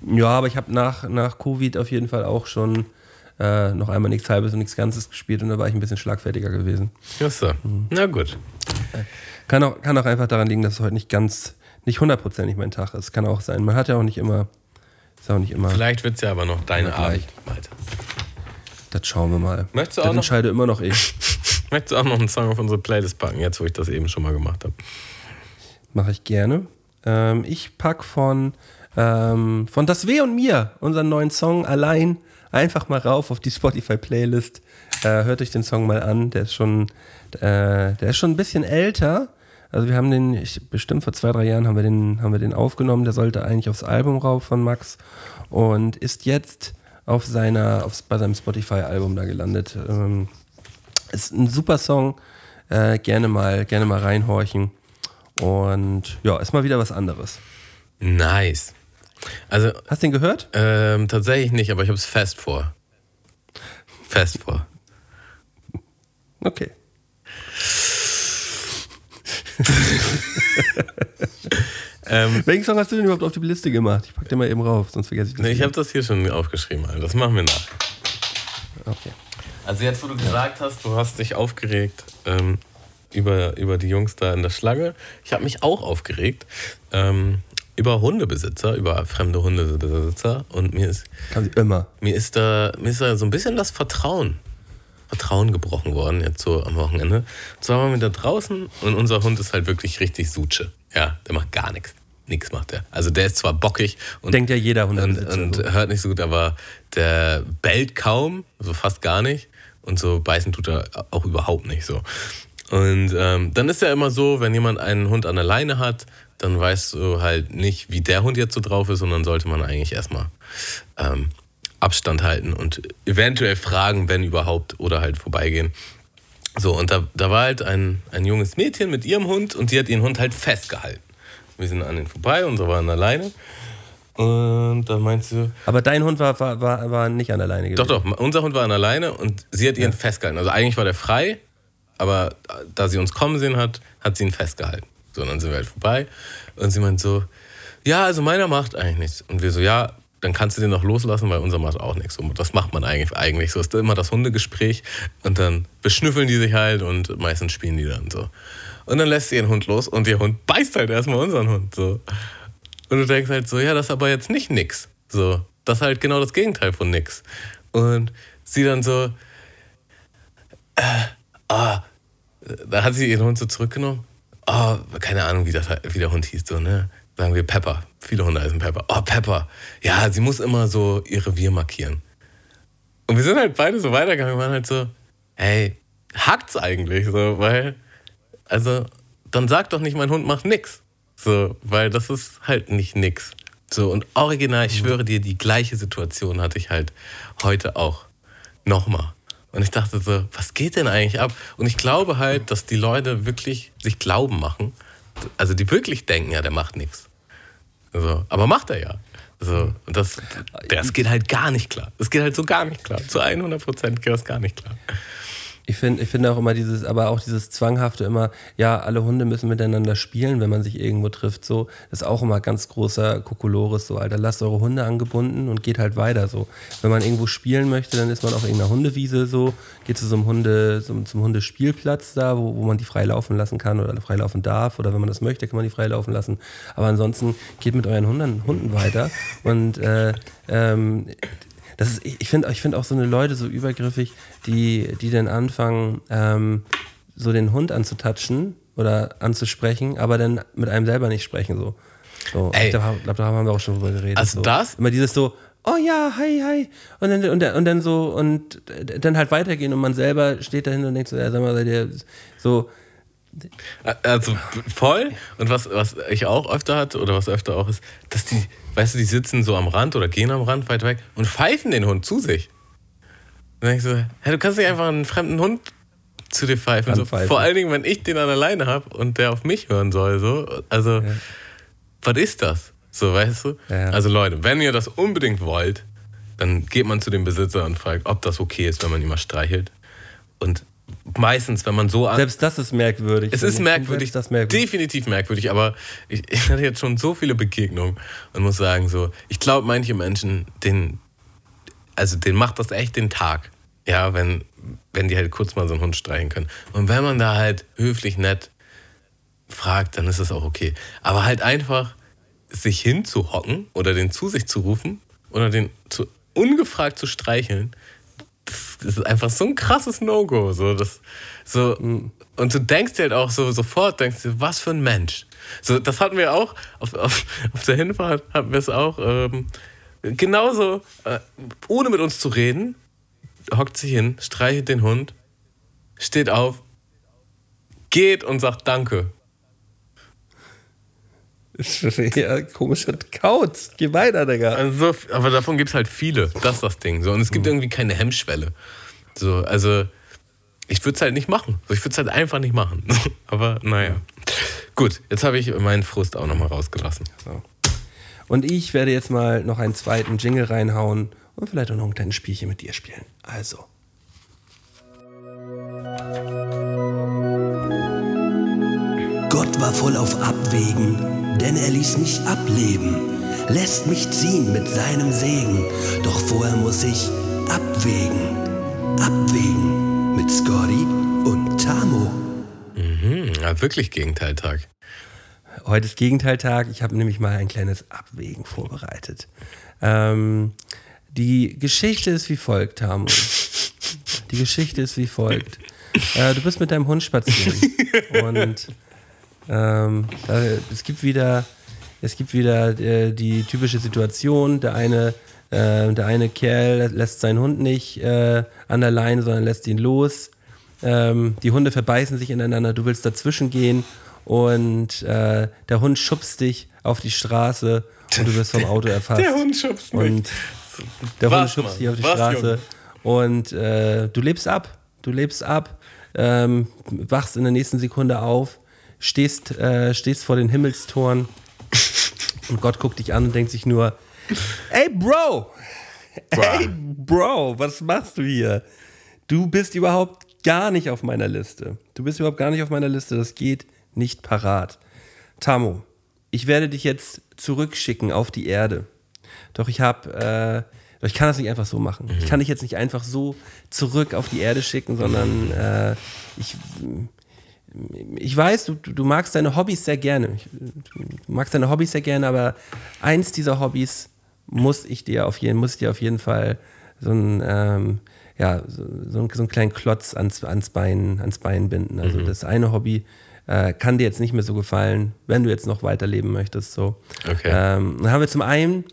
Ja, aber ich habe nach, nach Covid auf jeden Fall auch schon äh, noch einmal nichts Halbes und nichts Ganzes gespielt und da war ich ein bisschen schlagfertiger gewesen. Ja, so. Mhm. Na gut. Kann auch, kann auch einfach daran liegen, dass es heute nicht ganz, nicht hundertprozentig mein Tag ist. Kann auch sein. Man hat ja auch nicht immer, ist auch nicht immer. Vielleicht wird es ja aber noch deine Abend. Malte. Das schauen wir mal. Möchtest du das auch noch- entscheide immer noch ich. Möchtest du auch noch einen Song auf unsere Playlist packen, jetzt wo ich das eben schon mal gemacht habe? Mache ich gerne. Ähm, ich pack von, ähm, von Das Weh und mir unseren neuen Song allein einfach mal rauf auf die Spotify-Playlist. Äh, hört euch den Song mal an. Der ist schon, äh, der ist schon ein bisschen älter. Also wir haben den, ich, bestimmt vor zwei, drei Jahren haben wir den, haben wir den aufgenommen. Der sollte eigentlich aufs Album rauf von Max und ist jetzt auf seiner, auf, bei seinem Spotify-Album da gelandet. Ähm, ist ein super Song. Äh, gerne mal, gerne mal reinhorchen. Und ja, ist mal wieder was anderes. Nice. Also Hast du den gehört? ähm, tatsächlich nicht, aber ich habe es fest vor. Fest vor. Okay. Ähm, Welchen Song hast du denn überhaupt auf die Liste gemacht? Ich pack den mal eben rauf, sonst vergesse ich das. nee, ich habe das hier schon aufgeschrieben, Alter. Das machen wir nach. okay. Also jetzt, wo du gesagt hast, du hast dich aufgeregt ähm, über, über die Jungs da in der Schlange. Ich habe mich auch aufgeregt ähm, über Hundebesitzer, über fremde Hundebesitzer. Und mir ist, Kann sie immer. mir ist da mir ist da so ein bisschen das Vertrauen, Vertrauen gebrochen worden, jetzt so am Wochenende. Und zwar waren wir da draußen und unser Hund ist halt wirklich richtig Suche. Ja, der macht gar nichts. Nichts macht der. Also der ist zwar bockig und Denkt ja jeder und, Hundebesitzer und so. hört nicht so gut, aber der bellt kaum, so fast gar nicht. Und so beißen tut er auch überhaupt nicht so. Und ähm, dann ist ja immer so, wenn jemand einen Hund an der Leine hat, dann weißt du halt nicht, wie der Hund jetzt so drauf ist, sondern sollte man eigentlich erstmal ähm, Abstand halten und eventuell fragen, wenn überhaupt, oder halt vorbeigehen. So, und da, da war halt ein, ein junges Mädchen mit ihrem Hund und die hat ihren Hund halt festgehalten. Wir sind an den vorbei, unsere waren alleine. Und dann meint sie, Aber dein Hund war, war, war, war nicht an der Leine gewesen. doch, doch, unser Hund war an alleine und sie hat ihn festgehalten. Also eigentlich war der frei, aber da sie uns kommen sehen hat, hat sie ihn festgehalten. So, und dann sind wir halt vorbei und sie meint so, ja, also meiner macht eigentlich nichts. Und wir so, ja, dann kannst du den noch loslassen, weil unser macht auch nichts. So, das macht man eigentlich, eigentlich so. Ist immer das Hundegespräch und dann beschnüffeln die sich halt und meistens spielen die dann so. Und dann lässt sie ihren Hund los und ihr Hund beißt halt erstmal unseren Hund. So. Und du denkst halt so, ja, das ist aber jetzt nicht nix. So, das ist halt genau das Gegenteil von nix. Und sie dann so, äh, ah, da hat sie ihren Hund so zurückgenommen. Oh, keine Ahnung, wie, das, wie der Hund hieß, so, ne? Sagen wir Pepper. Viele Hunde heißen Pepper. Oh, Pepper. Ja, sie muss immer so ihr Revier markieren. Und wir sind halt beide so weitergegangen und waren halt so, hey, hackt's eigentlich so, weil, also, dann sag doch nicht, mein Hund macht nix. So, weil das ist halt nicht nix. So, und original, ich schwöre dir, die gleiche Situation hatte ich halt heute auch. Nochmal. Und ich dachte so, was geht denn eigentlich ab? Und ich glaube halt, dass die Leute wirklich sich Glauben machen. Also die wirklich denken, ja, der macht nichts. So, aber macht er ja. So, und das, das geht halt gar nicht klar. Das geht halt so gar nicht klar. Zu 100 Prozent geht das gar nicht klar. Ich finde ich finde auch immer dieses, aber auch dieses zwanghafte immer, ja, alle Hunde müssen miteinander spielen, wenn man sich irgendwo trifft, so, ist auch immer ganz großer Kokolores, so, Alter, lasst eure Hunde angebunden und geht halt weiter, so. Wenn man irgendwo spielen möchte, dann ist man auf irgendeiner Hundewiese, so, geht zu so einem Hunde, zum, zum Hundespielplatz da, wo, wo man die frei laufen lassen kann oder frei laufen darf oder wenn man das möchte, kann man die frei laufen lassen. Aber ansonsten geht mit euren Hunden, Hunden weiter und, äh, ähm, das ist, ich finde ich find auch so eine Leute so übergriffig, die, die dann anfangen, ähm, so den Hund anzutatschen oder anzusprechen, aber dann mit einem selber nicht sprechen. So. so Ey. ich glaube, glaub, da haben wir auch schon drüber geredet. Also so. das- Immer dieses so, oh ja, hi, hi. Und dann, und, dann- und dann so, und dann halt weitergehen und man selber steht dahin und denkt so, ja, sag mal, seid ihr so, Also voll. Und was, was ich auch öfter hatte, oder was öfter auch ist, dass die, weißt du, die sitzen so am Rand oder gehen am Rand weit weg und pfeifen den Hund zu sich. Dann denke ich so, hey, du kannst nicht einfach einen fremden Hund zu dir pfeifen. So, vor allen Dingen, wenn ich den an der Leine habe und der auf mich hören soll. So. Also, was ist das? So, weißt du? Ja. Also Leute, wenn ihr das unbedingt wollt, dann geht man zu dem Besitzer und fragt, ob das okay ist, wenn man ihn mal streichelt. Und meistens, wenn man so an Selbst das ist merkwürdig. es ist merkwürdig, Das merkwürdig. definitiv merkwürdig, aber ich, ich hatte jetzt schon so viele Begegnungen und muss sagen, so, ich glaube, manche Menschen, den, also den macht das echt den Tag. Ja, wenn, wenn die halt kurz mal so einen Hund streichen können. Und wenn man da halt höflich nett fragt, dann ist das auch okay. Aber halt einfach sich hinzuhocken oder den zu sich zu rufen oder den zu, ungefragt zu streicheln, das, ist einfach so ein krasses No-Go. So, so, Und du denkst dir halt auch so sofort, denkst du, was für ein Mensch. So, das hatten wir auch, auf, auf, auf der Hinfahrt hatten wir es auch, ähm, genauso, äh, ohne mit uns zu reden, hockt sich hin, streichelt den Hund, steht auf, geht und sagt Danke. Ja, komischer Kauz. Geh weiter, Digga. Also, so- aber davon gibt es halt viele. Das ist das Ding. So. Und es gibt irgendwie keine Hemmschwelle. So, also, ich würde es halt nicht machen. So, ich würde es halt einfach nicht machen. aber naja. Gut, jetzt habe ich meinen Frust auch nochmal rausgelassen. So. Und ich werde jetzt mal noch einen zweiten Jingle reinhauen und vielleicht auch noch ein kleines Spielchen mit dir spielen. Also. Gott war voll auf Abwägen, denn er ließ mich ableben, lässt mich ziehen mit seinem Segen. Doch vorher muss ich abwägen, abwägen mit Scotty und Tamo. Hm, ja, wirklich Gegenteiltag. Heute ist Gegenteiltag. Ich habe nämlich mal ein kleines Abwägen vorbereitet. Ähm, die Geschichte ist wie folgt, Tamu. Die Geschichte ist wie folgt. Äh, du bist mit deinem Hund spazieren und ähm, es gibt wieder, es gibt wieder äh, die typische Situation. Der eine, äh, der eine Kerl lässt seinen Hund nicht äh, an der Leine, sondern lässt ihn los. Ähm, die Hunde verbeißen sich ineinander. Du willst dazwischen gehen und äh, der Hund schubst dich auf die Straße und du wirst vom Auto erfasst. Der Hund schubst mich. Und der Was, Hund schubst dich auf die Was, Straße. Und äh, du lebst ab. Du lebst ab, ähm, wachst in der nächsten Sekunde auf, stehst, äh, stehst vor den Himmelstoren und Gott guckt dich an und denkt sich nur, ey Bro, ey Bro, was machst du hier? Du bist überhaupt gar nicht auf meiner Liste. Du bist überhaupt gar nicht auf meiner Liste. Das geht nicht parat. Tamo, ich werde dich jetzt zurückschicken auf die Erde. Doch ich habe, äh, doch ich kann das nicht einfach so machen. Ich kann dich jetzt nicht einfach so zurück auf die Erde schicken, sondern äh, ich, ich weiß, du, du magst deine Hobbys sehr gerne. Du magst deine Hobbys sehr gerne, aber eins dieser Hobbys muss ich dir auf jeden, muss ich dir auf jeden Fall so ein, ähm, ja, so, so, einen, so einen kleinen Klotz ans, ans, Bein, ans Bein binden. Also das eine Hobby äh, kann dir jetzt nicht mehr so gefallen, wenn du jetzt noch weiterleben möchtest. So. Okay. Ähm, dann haben wir zum einen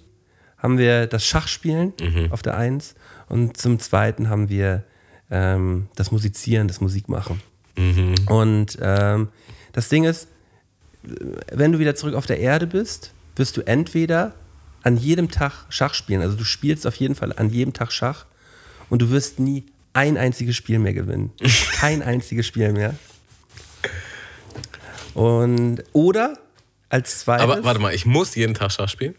haben wir das Schachspielen auf der Eins und zum zweiten haben wir ähm, das Musizieren, das Musikmachen. Und ähm, das Ding ist, wenn du wieder zurück auf der Erde bist, wirst du entweder an jedem Tag Schach spielen, also du spielst auf jeden Fall an jedem Tag Schach und du wirst nie ein einziges Spiel mehr gewinnen. Kein einziges Spiel mehr. Und oder als zweites, Aber warte mal, ich muss jeden Tag Schach spielen?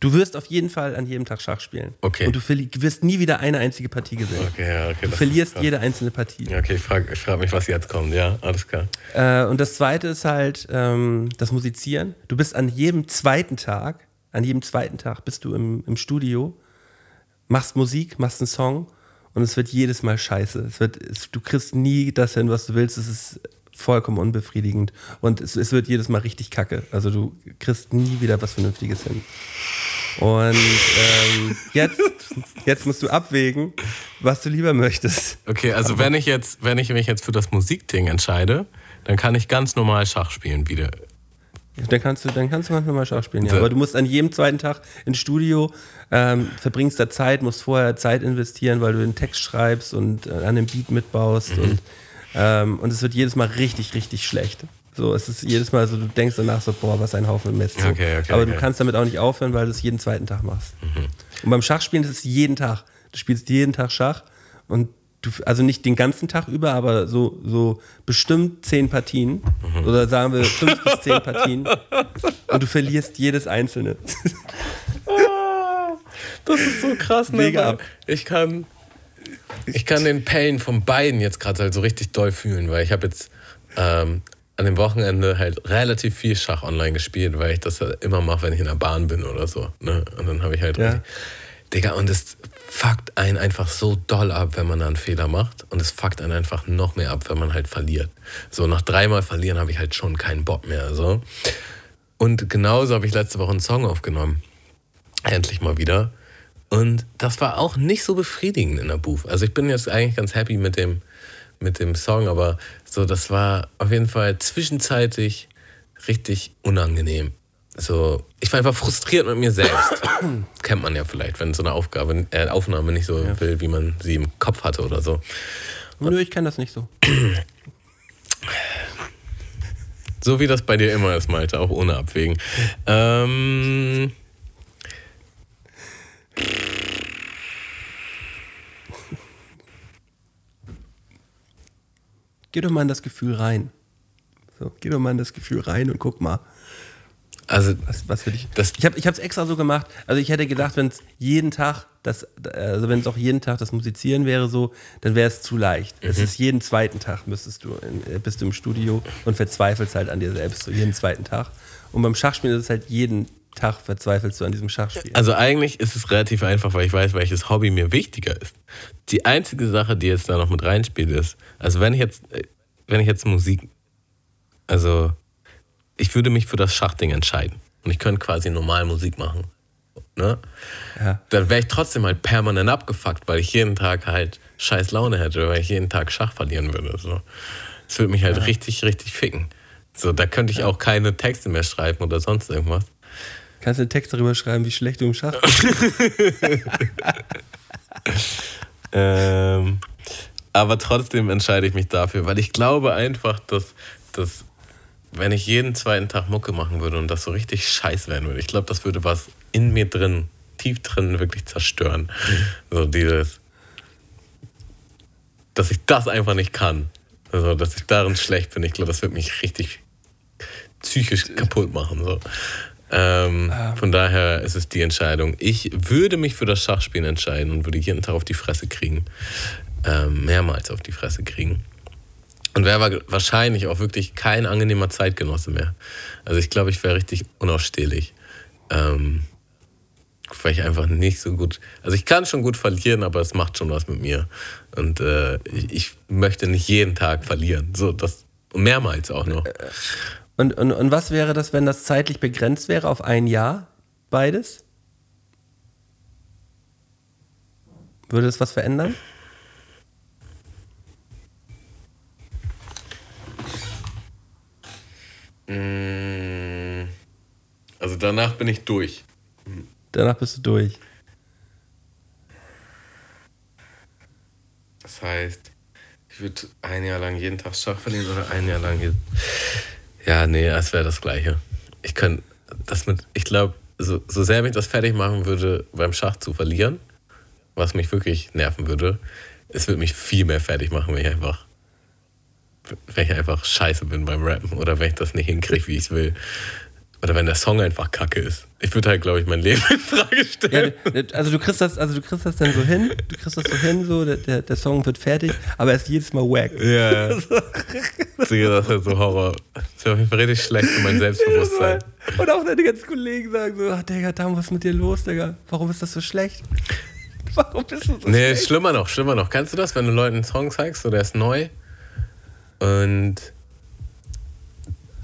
Du wirst auf jeden Fall an jedem Tag Schach spielen. Okay. Und du wirst nie wieder eine einzige Partie gewinnen. Okay, ja, okay. Du verlierst jede einzelne Partie. Ja, okay, ich frage frag mich, was jetzt kommt. Ja, alles klar. Äh, und das zweite ist halt ähm, das Musizieren. Du bist an jedem zweiten Tag, an jedem zweiten Tag bist du im, im Studio, machst Musik, machst einen Song und es wird jedes Mal scheiße. Es wird, es, du kriegst nie das hin, was du willst. Es ist vollkommen unbefriedigend und es, es wird jedes Mal richtig kacke. Also du kriegst nie wieder was Vernünftiges hin. Und ähm, jetzt, jetzt musst du abwägen, was du lieber möchtest. Okay, also wenn ich jetzt, wenn ich mich jetzt für das Musikding entscheide, dann kann ich ganz normal Schach spielen wieder. Dann kannst du, dann kannst du manchmal mal Schach spielen, ja. Aber du musst an jedem zweiten Tag ins Studio, ähm, verbringst da Zeit, musst vorher Zeit investieren, weil du den Text schreibst und äh, an dem Beat mitbaust und, ähm, und es wird jedes Mal richtig, richtig schlecht. So, es ist jedes Mal so, du denkst danach so, boah, was ein Haufen Mist. So. Okay, okay, Aber du okay. kannst damit auch nicht aufhören, weil du es jeden zweiten Tag machst. Und beim Schachspielen ist es jeden Tag. Du spielst jeden Tag Schach und du, also nicht den ganzen Tag über, aber so, so bestimmt zehn Partien oder sagen wir fünf bis zehn Partien und du verlierst jedes einzelne. Das ist so krass, ne? Ich kann, ich kann den Pain von beiden jetzt gerade halt so richtig doll fühlen, weil ich habe jetzt ähm, an dem Wochenende halt relativ viel Schach online gespielt, weil ich das halt immer mache, wenn ich in der Bahn bin oder so. Ne? Und dann habe ich halt Ja. richtig, Digga, und es fuckt einen einfach so doll ab, wenn man da einen Fehler macht. Und es fuckt einen einfach noch mehr ab, wenn man halt verliert. So, nach dreimal verlieren habe ich halt schon keinen Bock mehr. So. Und genauso habe ich letzte Woche einen Song aufgenommen. Endlich mal wieder. Und das war auch nicht so befriedigend in der Booth. Also ich bin jetzt eigentlich ganz happy mit dem, mit dem Song, aber so, das war auf jeden Fall zwischenzeitlich richtig unangenehm. So, ich war einfach frustriert mit mir selbst. Kennt man ja vielleicht, wenn so eine Aufgabe, äh, Aufnahme nicht so will, wie man sie im Kopf hatte oder so. Nö, ich kann das nicht so. So wie das bei dir immer ist, Malte, auch ohne Abwägen. Ähm, Geh doch mal in das Gefühl rein. So, geh doch mal in das Gefühl rein und guck mal, also, was, was für dich. Das- ich habe es extra so gemacht. Also ich hätte gedacht, wenn es jeden Tag das, also wenn es auch jeden Tag das Musizieren wäre so, dann wäre es zu leicht. Mhm. Es ist jeden zweiten Tag müsstest du in, äh, bist du im Studio und verzweifelst halt an dir selbst so jeden zweiten Tag. Und beim Schachspielen ist es halt jeden Tag verzweifelst du an diesem Schachspiel. Also eigentlich ist es relativ einfach, weil ich weiß, welches Hobby mir wichtiger ist. Die einzige Sache, die jetzt da noch mit reinspielt, ist, also wenn ich jetzt, äh, wenn ich jetzt Musik, also ich würde mich für das Schachding entscheiden und ich könnte quasi normal Musik machen, ne? Ja. Dann wäre ich trotzdem halt permanent abgefuckt, weil ich jeden Tag halt scheiß Laune hätte, weil ich jeden Tag Schach verlieren würde. So. Das würde mich halt richtig, richtig ficken. So, da könnte ich auch keine Texte mehr schreiben oder sonst irgendwas. Kannst du einen Text darüber schreiben, wie schlecht du im Schach bist? Ähm, aber trotzdem entscheide ich mich dafür, weil ich glaube einfach, dass, dass wenn ich jeden zweiten Tag Mucke machen würde und das so richtig scheiß werden würde, ich glaube, das würde was in mir drin, tief drin wirklich zerstören. So dieses, dass ich das einfach nicht kann. Also, dass ich darin schlecht bin. Ich glaube, das wird mich richtig psychisch kaputt machen. So. Ähm, Von daher ist es die Entscheidung. Ich würde mich für das Schachspielen entscheiden und würde jeden Tag auf die Fresse kriegen. Ähm, mehrmals auf die Fresse kriegen. Und wäre wa- wahrscheinlich auch wirklich kein angenehmer Zeitgenosse mehr. Also ich glaube, ich wäre richtig unausstehlich. Ähm, weil ich einfach nicht so gut. Also ich kann schon gut verlieren, aber es macht schon was mit mir. Und äh, ich, ich möchte nicht jeden Tag verlieren. So, das mehrmals auch noch. Und, und, und was wäre das, wenn das zeitlich begrenzt wäre auf ein Jahr? Beides? Würde das was verändern? Mm, Also danach bin ich durch. Danach bist du durch. Das heißt, ich würde ein Jahr lang jeden Tag Schach verlieren oder ein Jahr lang. Ja, nee, es wäre das Gleiche. Ich kann das mit, ich glaube, so, so sehr mich das fertig machen würde, beim Schach zu verlieren, was mich wirklich nerven würde, es würde mich viel mehr fertig machen, wenn ich einfach, wenn ich einfach scheiße bin beim Rappen oder wenn ich das nicht hinkriege, wie ich es will. Oder wenn der Song einfach kacke ist. Ich würde halt, glaube ich, mein Leben in Frage Ja, stellen. d- also du kriegst das, also du kriegst das dann so hin, du kriegst das so hin, so der, der, Song wird fertig, aber er ist jedes Mal wack. Ja. Digga, das ist halt so Horror. Das ist auf jeden Fall richtig schlecht für mein Selbstbewusstsein. Und auch deine ganzen Kollegen sagen so, ach Digga, Tam, was ist mit dir los, Digga? Warum ist das so schlecht? Warum bist du so Nee, schlecht? schlimmer noch, schlimmer noch. Kennst du das, wenn du Leuten einen Song zeigst, so der ist neu und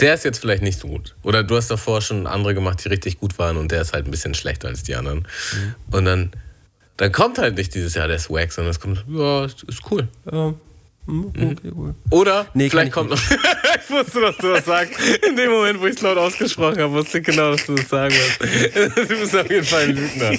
der ist jetzt vielleicht nicht so gut. Oder du hast davor schon andere gemacht, die richtig gut waren und der ist halt ein bisschen schlechter als die anderen. Und dann, dann kommt halt nicht dieses Jahr, der wack, sondern es kommt, ja, ist ist cool. Ja, hm, okay, cool. Oder Nee, vielleicht ich kommt noch. ich wusste, dass du das sagst. In dem Moment, wo ich es laut ausgesprochen habe, wusste ich genau, dass du das sagen wirst. du bist auf jeden Fall ein Lügner.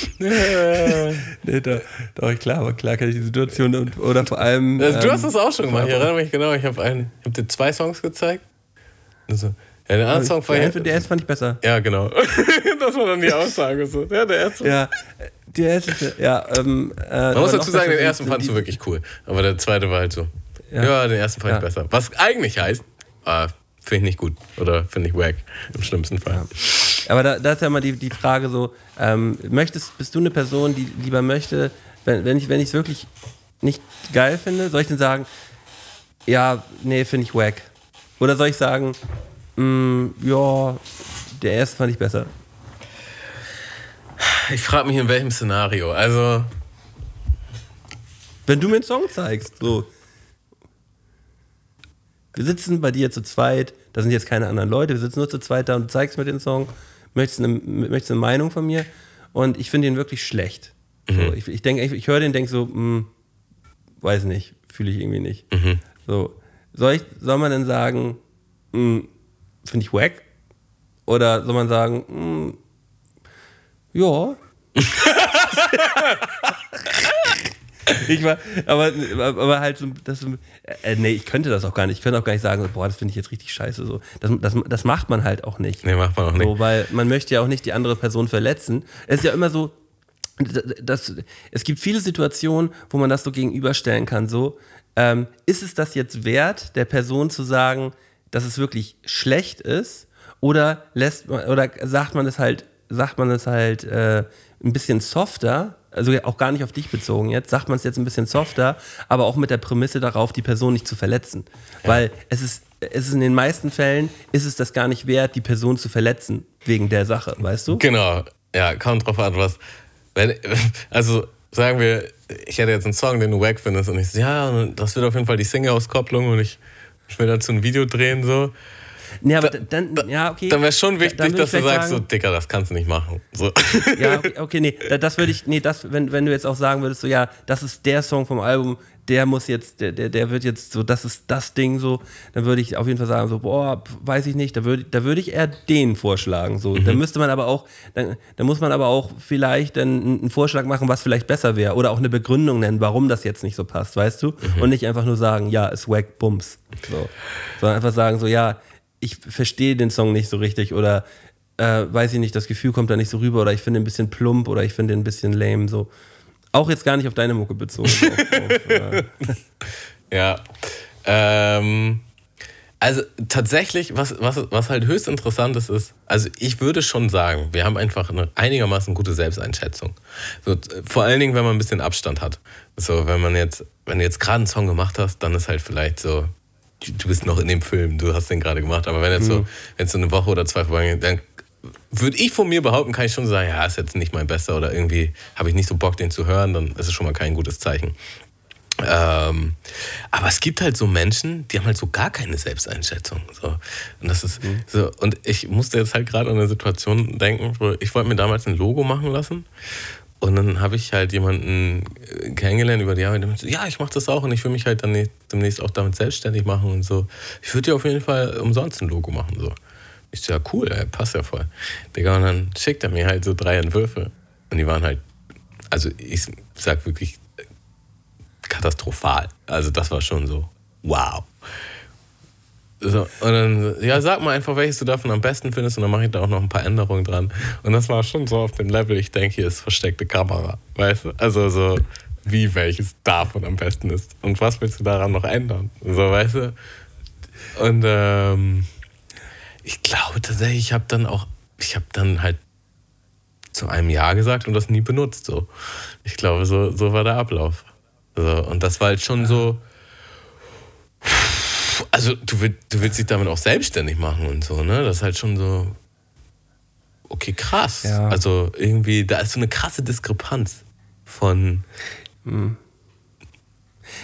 Nee, da, doch, klar, aber klar kann ich die Situation und, oder vor allem. Also, du ähm, hast das auch schon gemacht. Ich erinnere mich genau. Ich habe hab dir zwei Songs gezeigt. Also, Ja, der andere Song war ja, erste- der erste fand ich besser. ja, genau. das war dann die Aussage so. Ja, der erste. Ja, der erste, ja. Ähm, äh, Man muss dazu sagen, den ersten fandst du wirklich cool. Aber der zweite war halt so. Ja, Ja. den ersten fand ich Ja. besser. Was eigentlich heißt, ah, finde ich nicht gut. Oder finde ich wack. Im schlimmsten Fall. Aber da, da ist ja immer die, die Frage so, ähm, möchtest, bist du eine Person, die lieber möchte, wenn, wenn ich wenn ich es wirklich nicht geil finde, soll ich denn sagen, ja, nee, finde ich wack. Oder soll ich sagen, mm, ja, der erste fand ich besser. Ich frage mich, in welchem Szenario. Also, Wenn du mir einen Song zeigst, so. Wir sitzen bei dir zu zweit, da sind jetzt keine anderen Leute, wir sitzen nur zu zweit da und du zeigst mir den Song, möchtest eine, möchtest eine Meinung von mir und ich finde ihn wirklich schlecht. So, ich ich, denk, ich, ich höre den und denke so, hm, weiß nicht, fühle ich irgendwie nicht. So, soll, ich, soll man denn sagen, hm, finde ich wack? Oder soll man sagen, hm, ja, Ich war, aber, aber halt so, das, äh, nee, ich könnte das auch gar nicht. Ich könnte auch gar nicht sagen, boah, das finde ich jetzt richtig scheiße. So. Das, das, das macht man halt auch nicht. nee, macht man auch nicht. So, weil man möchte ja auch nicht die andere Person verletzen. Es ist ja immer so, das, es gibt viele Situationen, wo man das so gegenüberstellen kann. So, ähm, ist es das jetzt wert, der Person zu sagen, dass es wirklich schlecht ist? Oder lässt man, oder sagt man es halt, sagt man es halt äh, ein bisschen softer, also auch gar nicht auf dich bezogen jetzt, sagt man es jetzt ein bisschen softer, aber auch mit der Prämisse darauf, die Person nicht zu verletzen. Weil es ist, es ist in den meisten Fällen ist es das gar nicht wert, die Person zu verletzen wegen der Sache, weißt du? Genau. Ja, kommt drauf an, was. Wenn, also sagen wir, ich hätte jetzt einen Song, den du wack findest und ich so, ja, das wird auf jeden Fall die Single-Auskopplung und ich, ich will dazu ein Video drehen, so. Nee, aber dann, ja, okay. Dann wäre schon wichtig, würde dass du sagst, so, sagen- Dicker, das kannst du nicht machen. So. Ja, okay, okay, nee, da- das würde ich, nee, das, wenn, wenn du jetzt auch sagen würdest, so, ja, das ist der Song vom Album, der muss jetzt, der, der, der wird jetzt so, das ist das Ding so, dann würde ich auf jeden Fall sagen, so, boah, weiß ich nicht, da würde, da würde ich eher den vorschlagen, so. Dann müsste man aber auch, dann, dann muss man aber auch vielleicht dann einen Vorschlag machen, was vielleicht besser wäre oder auch eine Begründung nennen, warum das jetzt nicht so passt, weißt du? Und nicht einfach nur sagen, ja, ist wack, bums, so. Sondern einfach sagen, so, ja, ich verstehe den Song nicht so richtig oder äh, weiß ich nicht, das Gefühl kommt da nicht so rüber oder ich finde ihn ein bisschen plump oder ich finde ihn ein bisschen lame. So. Auch jetzt gar nicht auf deine Mucke bezogen. auf, auf, äh, Ja. Ähm, also tatsächlich, was, was, was halt höchst interessant ist, ist, also ich würde schon sagen, wir haben einfach eine einigermaßen gute Selbsteinschätzung. So, vor allen Dingen, wenn man ein bisschen Abstand hat. So, wenn man jetzt, wenn du jetzt gerade einen Song gemacht hast, dann ist halt vielleicht so, du bist noch in dem Film, du hast den gerade gemacht, aber wenn jetzt so, wenn es so eine Woche oder zwei vorbeigeht, dann würde ich von mir behaupten, kann ich schon sagen, ja, ist jetzt nicht mein Bester oder irgendwie habe ich nicht so Bock, den zu hören, dann ist es schon mal kein gutes Zeichen. Ähm, aber es gibt halt so Menschen, die haben halt so gar keine Selbsteinschätzung. So. Und das ist so, und ich musste jetzt halt gerade an eine Situation denken, wo ich wollte mir damals ein Logo machen lassen. Und dann habe ich halt jemanden äh, kennengelernt über die Jahre, der meinte, ja, ich mache das auch und ich will mich halt dann demnächst auch damit selbstständig machen und so. Ich würde dir auf jeden Fall umsonst ein Logo machen. So. Ich so, ja, cool, ey, passt ja voll. Digga, und dann schickt er mir halt so drei Entwürfe. Und die waren halt, also ich sag wirklich äh, katastrophal. Also das war schon so, wow. So, und dann, ja, sag mal einfach, welches du davon am besten findest und dann mache ich da auch noch ein paar Änderungen dran. Und das war schon so auf dem Level, ich denke, hier ist versteckte Kamera, weißt du? Also so, wie welches davon am besten ist. Und was willst du daran noch ändern? So, weißt du? Und ähm, ich glaube tatsächlich, ich habe dann auch, ich habe dann halt zu einem Ja gesagt und das nie benutzt. So. Ich glaube, so, so war der Ablauf. So, und das war halt schon so. Also, du, willst, du willst dich damit auch selbstständig machen und so, ne? Das ist halt schon so. Okay, krass. Ja. Also, irgendwie, da ist so eine krasse Diskrepanz von.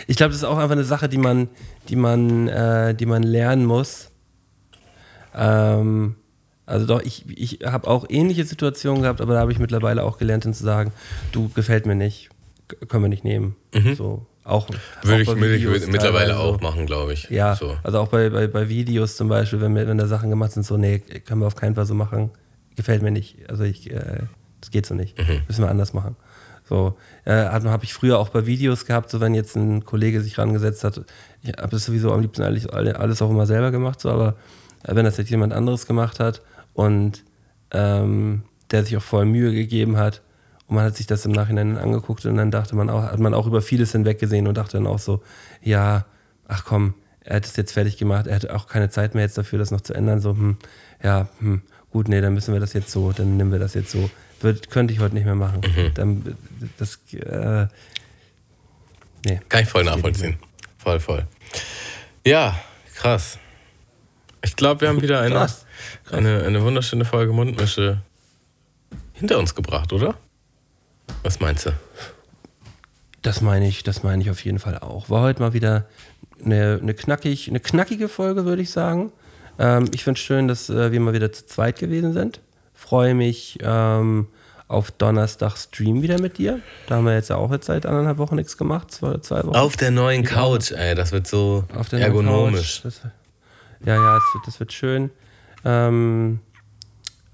ich glaube, das ist auch einfach eine Sache, die man, die man, äh, die man lernen muss. Ähm, also doch, ich, ich habe auch ähnliche Situationen gehabt, aber da habe ich mittlerweile auch gelernt, dann zu sagen, du gefällt mir nicht, können wir nicht nehmen. So, auch, Würde auch ich, würde ich mittlerweile teilweise auch so. machen, glaube ich. Ja, So. also auch bei, bei, bei Videos zum Beispiel, wenn, wenn da Sachen gemacht sind, so, nee, können wir auf keinen Fall so machen, gefällt mir nicht. Also ich, äh, das geht so nicht. Mhm. Müssen wir anders machen. So, äh, habe ich früher auch bei Videos gehabt, so wenn jetzt ein Kollege sich rangesetzt hat, ich habe das sowieso am liebsten alles, alles auch immer selber gemacht, so, aber äh, wenn das jetzt jemand anderes gemacht hat und ähm, der sich auch voll Mühe gegeben hat und man hat sich das im Nachhinein angeguckt und dann dachte man auch, hat man auch über vieles hinweggesehen und dachte dann auch so, ja, ach komm, er hat es jetzt fertig gemacht, er hat auch keine Zeit mehr jetzt dafür, das noch zu ändern, so, hm, ja, hm, gut, nee, dann müssen wir das jetzt so, dann nehmen wir das jetzt so. Wird, könnte ich heute nicht mehr machen. Dann, das, äh, nee. Kann ich voll nachvollziehen. Voll, voll. Ja, krass. Ich glaube, wir haben wieder eine, Krass. eine, eine wunderschöne Folge Mundmische hinter uns gebracht, oder? Was meinst du? Das meine ich, das meine ich auf jeden Fall auch. War heute mal wieder eine, eine, knackig, eine knackige Folge, würde ich sagen. Ähm, ich finde es schön, dass äh, wir mal wieder zu zweit gewesen sind. Freue mich ähm, auf Donnerstag Stream wieder mit dir. Da haben wir jetzt ja auch jetzt seit anderthalb Wochen nichts gemacht, zwei, zwei Wochen. Auf der neuen Couch, ey. Das wird so Auf der ergonomisch. Couch. Das, ja, ja, das wird, das wird schön. Ähm,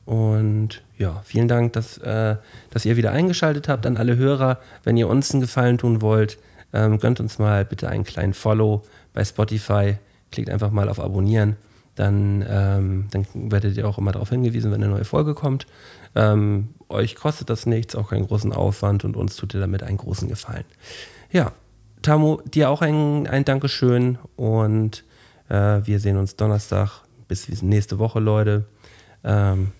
und ja, vielen Dank, dass, äh, dass ihr wieder eingeschaltet habt an alle Hörer. Wenn ihr uns einen Gefallen tun wollt, ähm, gönnt uns mal bitte einen kleinen Follow bei Spotify. Klickt einfach mal auf Abonnieren. Dann, ähm, dann werdet ihr auch immer darauf hingewiesen, wenn eine neue Folge kommt. Ähm, euch kostet das nichts, auch keinen großen Aufwand und uns tut ihr damit einen großen Gefallen. Ja, Tamu, dir auch ein, ein Dankeschön und äh, wir sehen uns Donnerstag. Bis nächste Woche, Leute. Ähm,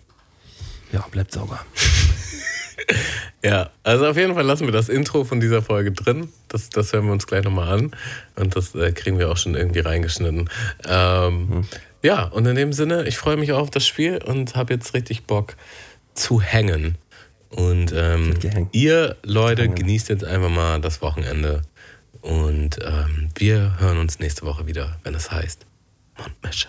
ja, bleibt sauber. Ja, also auf jeden Fall lassen wir das Intro von dieser Folge drin. Das, das hören wir uns gleich nochmal an. Und das äh, kriegen wir auch schon irgendwie reingeschnitten. Ähm, Ja, und in dem Sinne, ich freue mich auch auf das Spiel und habe jetzt richtig Bock zu hängen. Und ähm, ihr Leute genießt jetzt einfach mal das Wochenende. Und ähm, wir hören uns nächste Woche wieder, wenn es heißt Mundmische.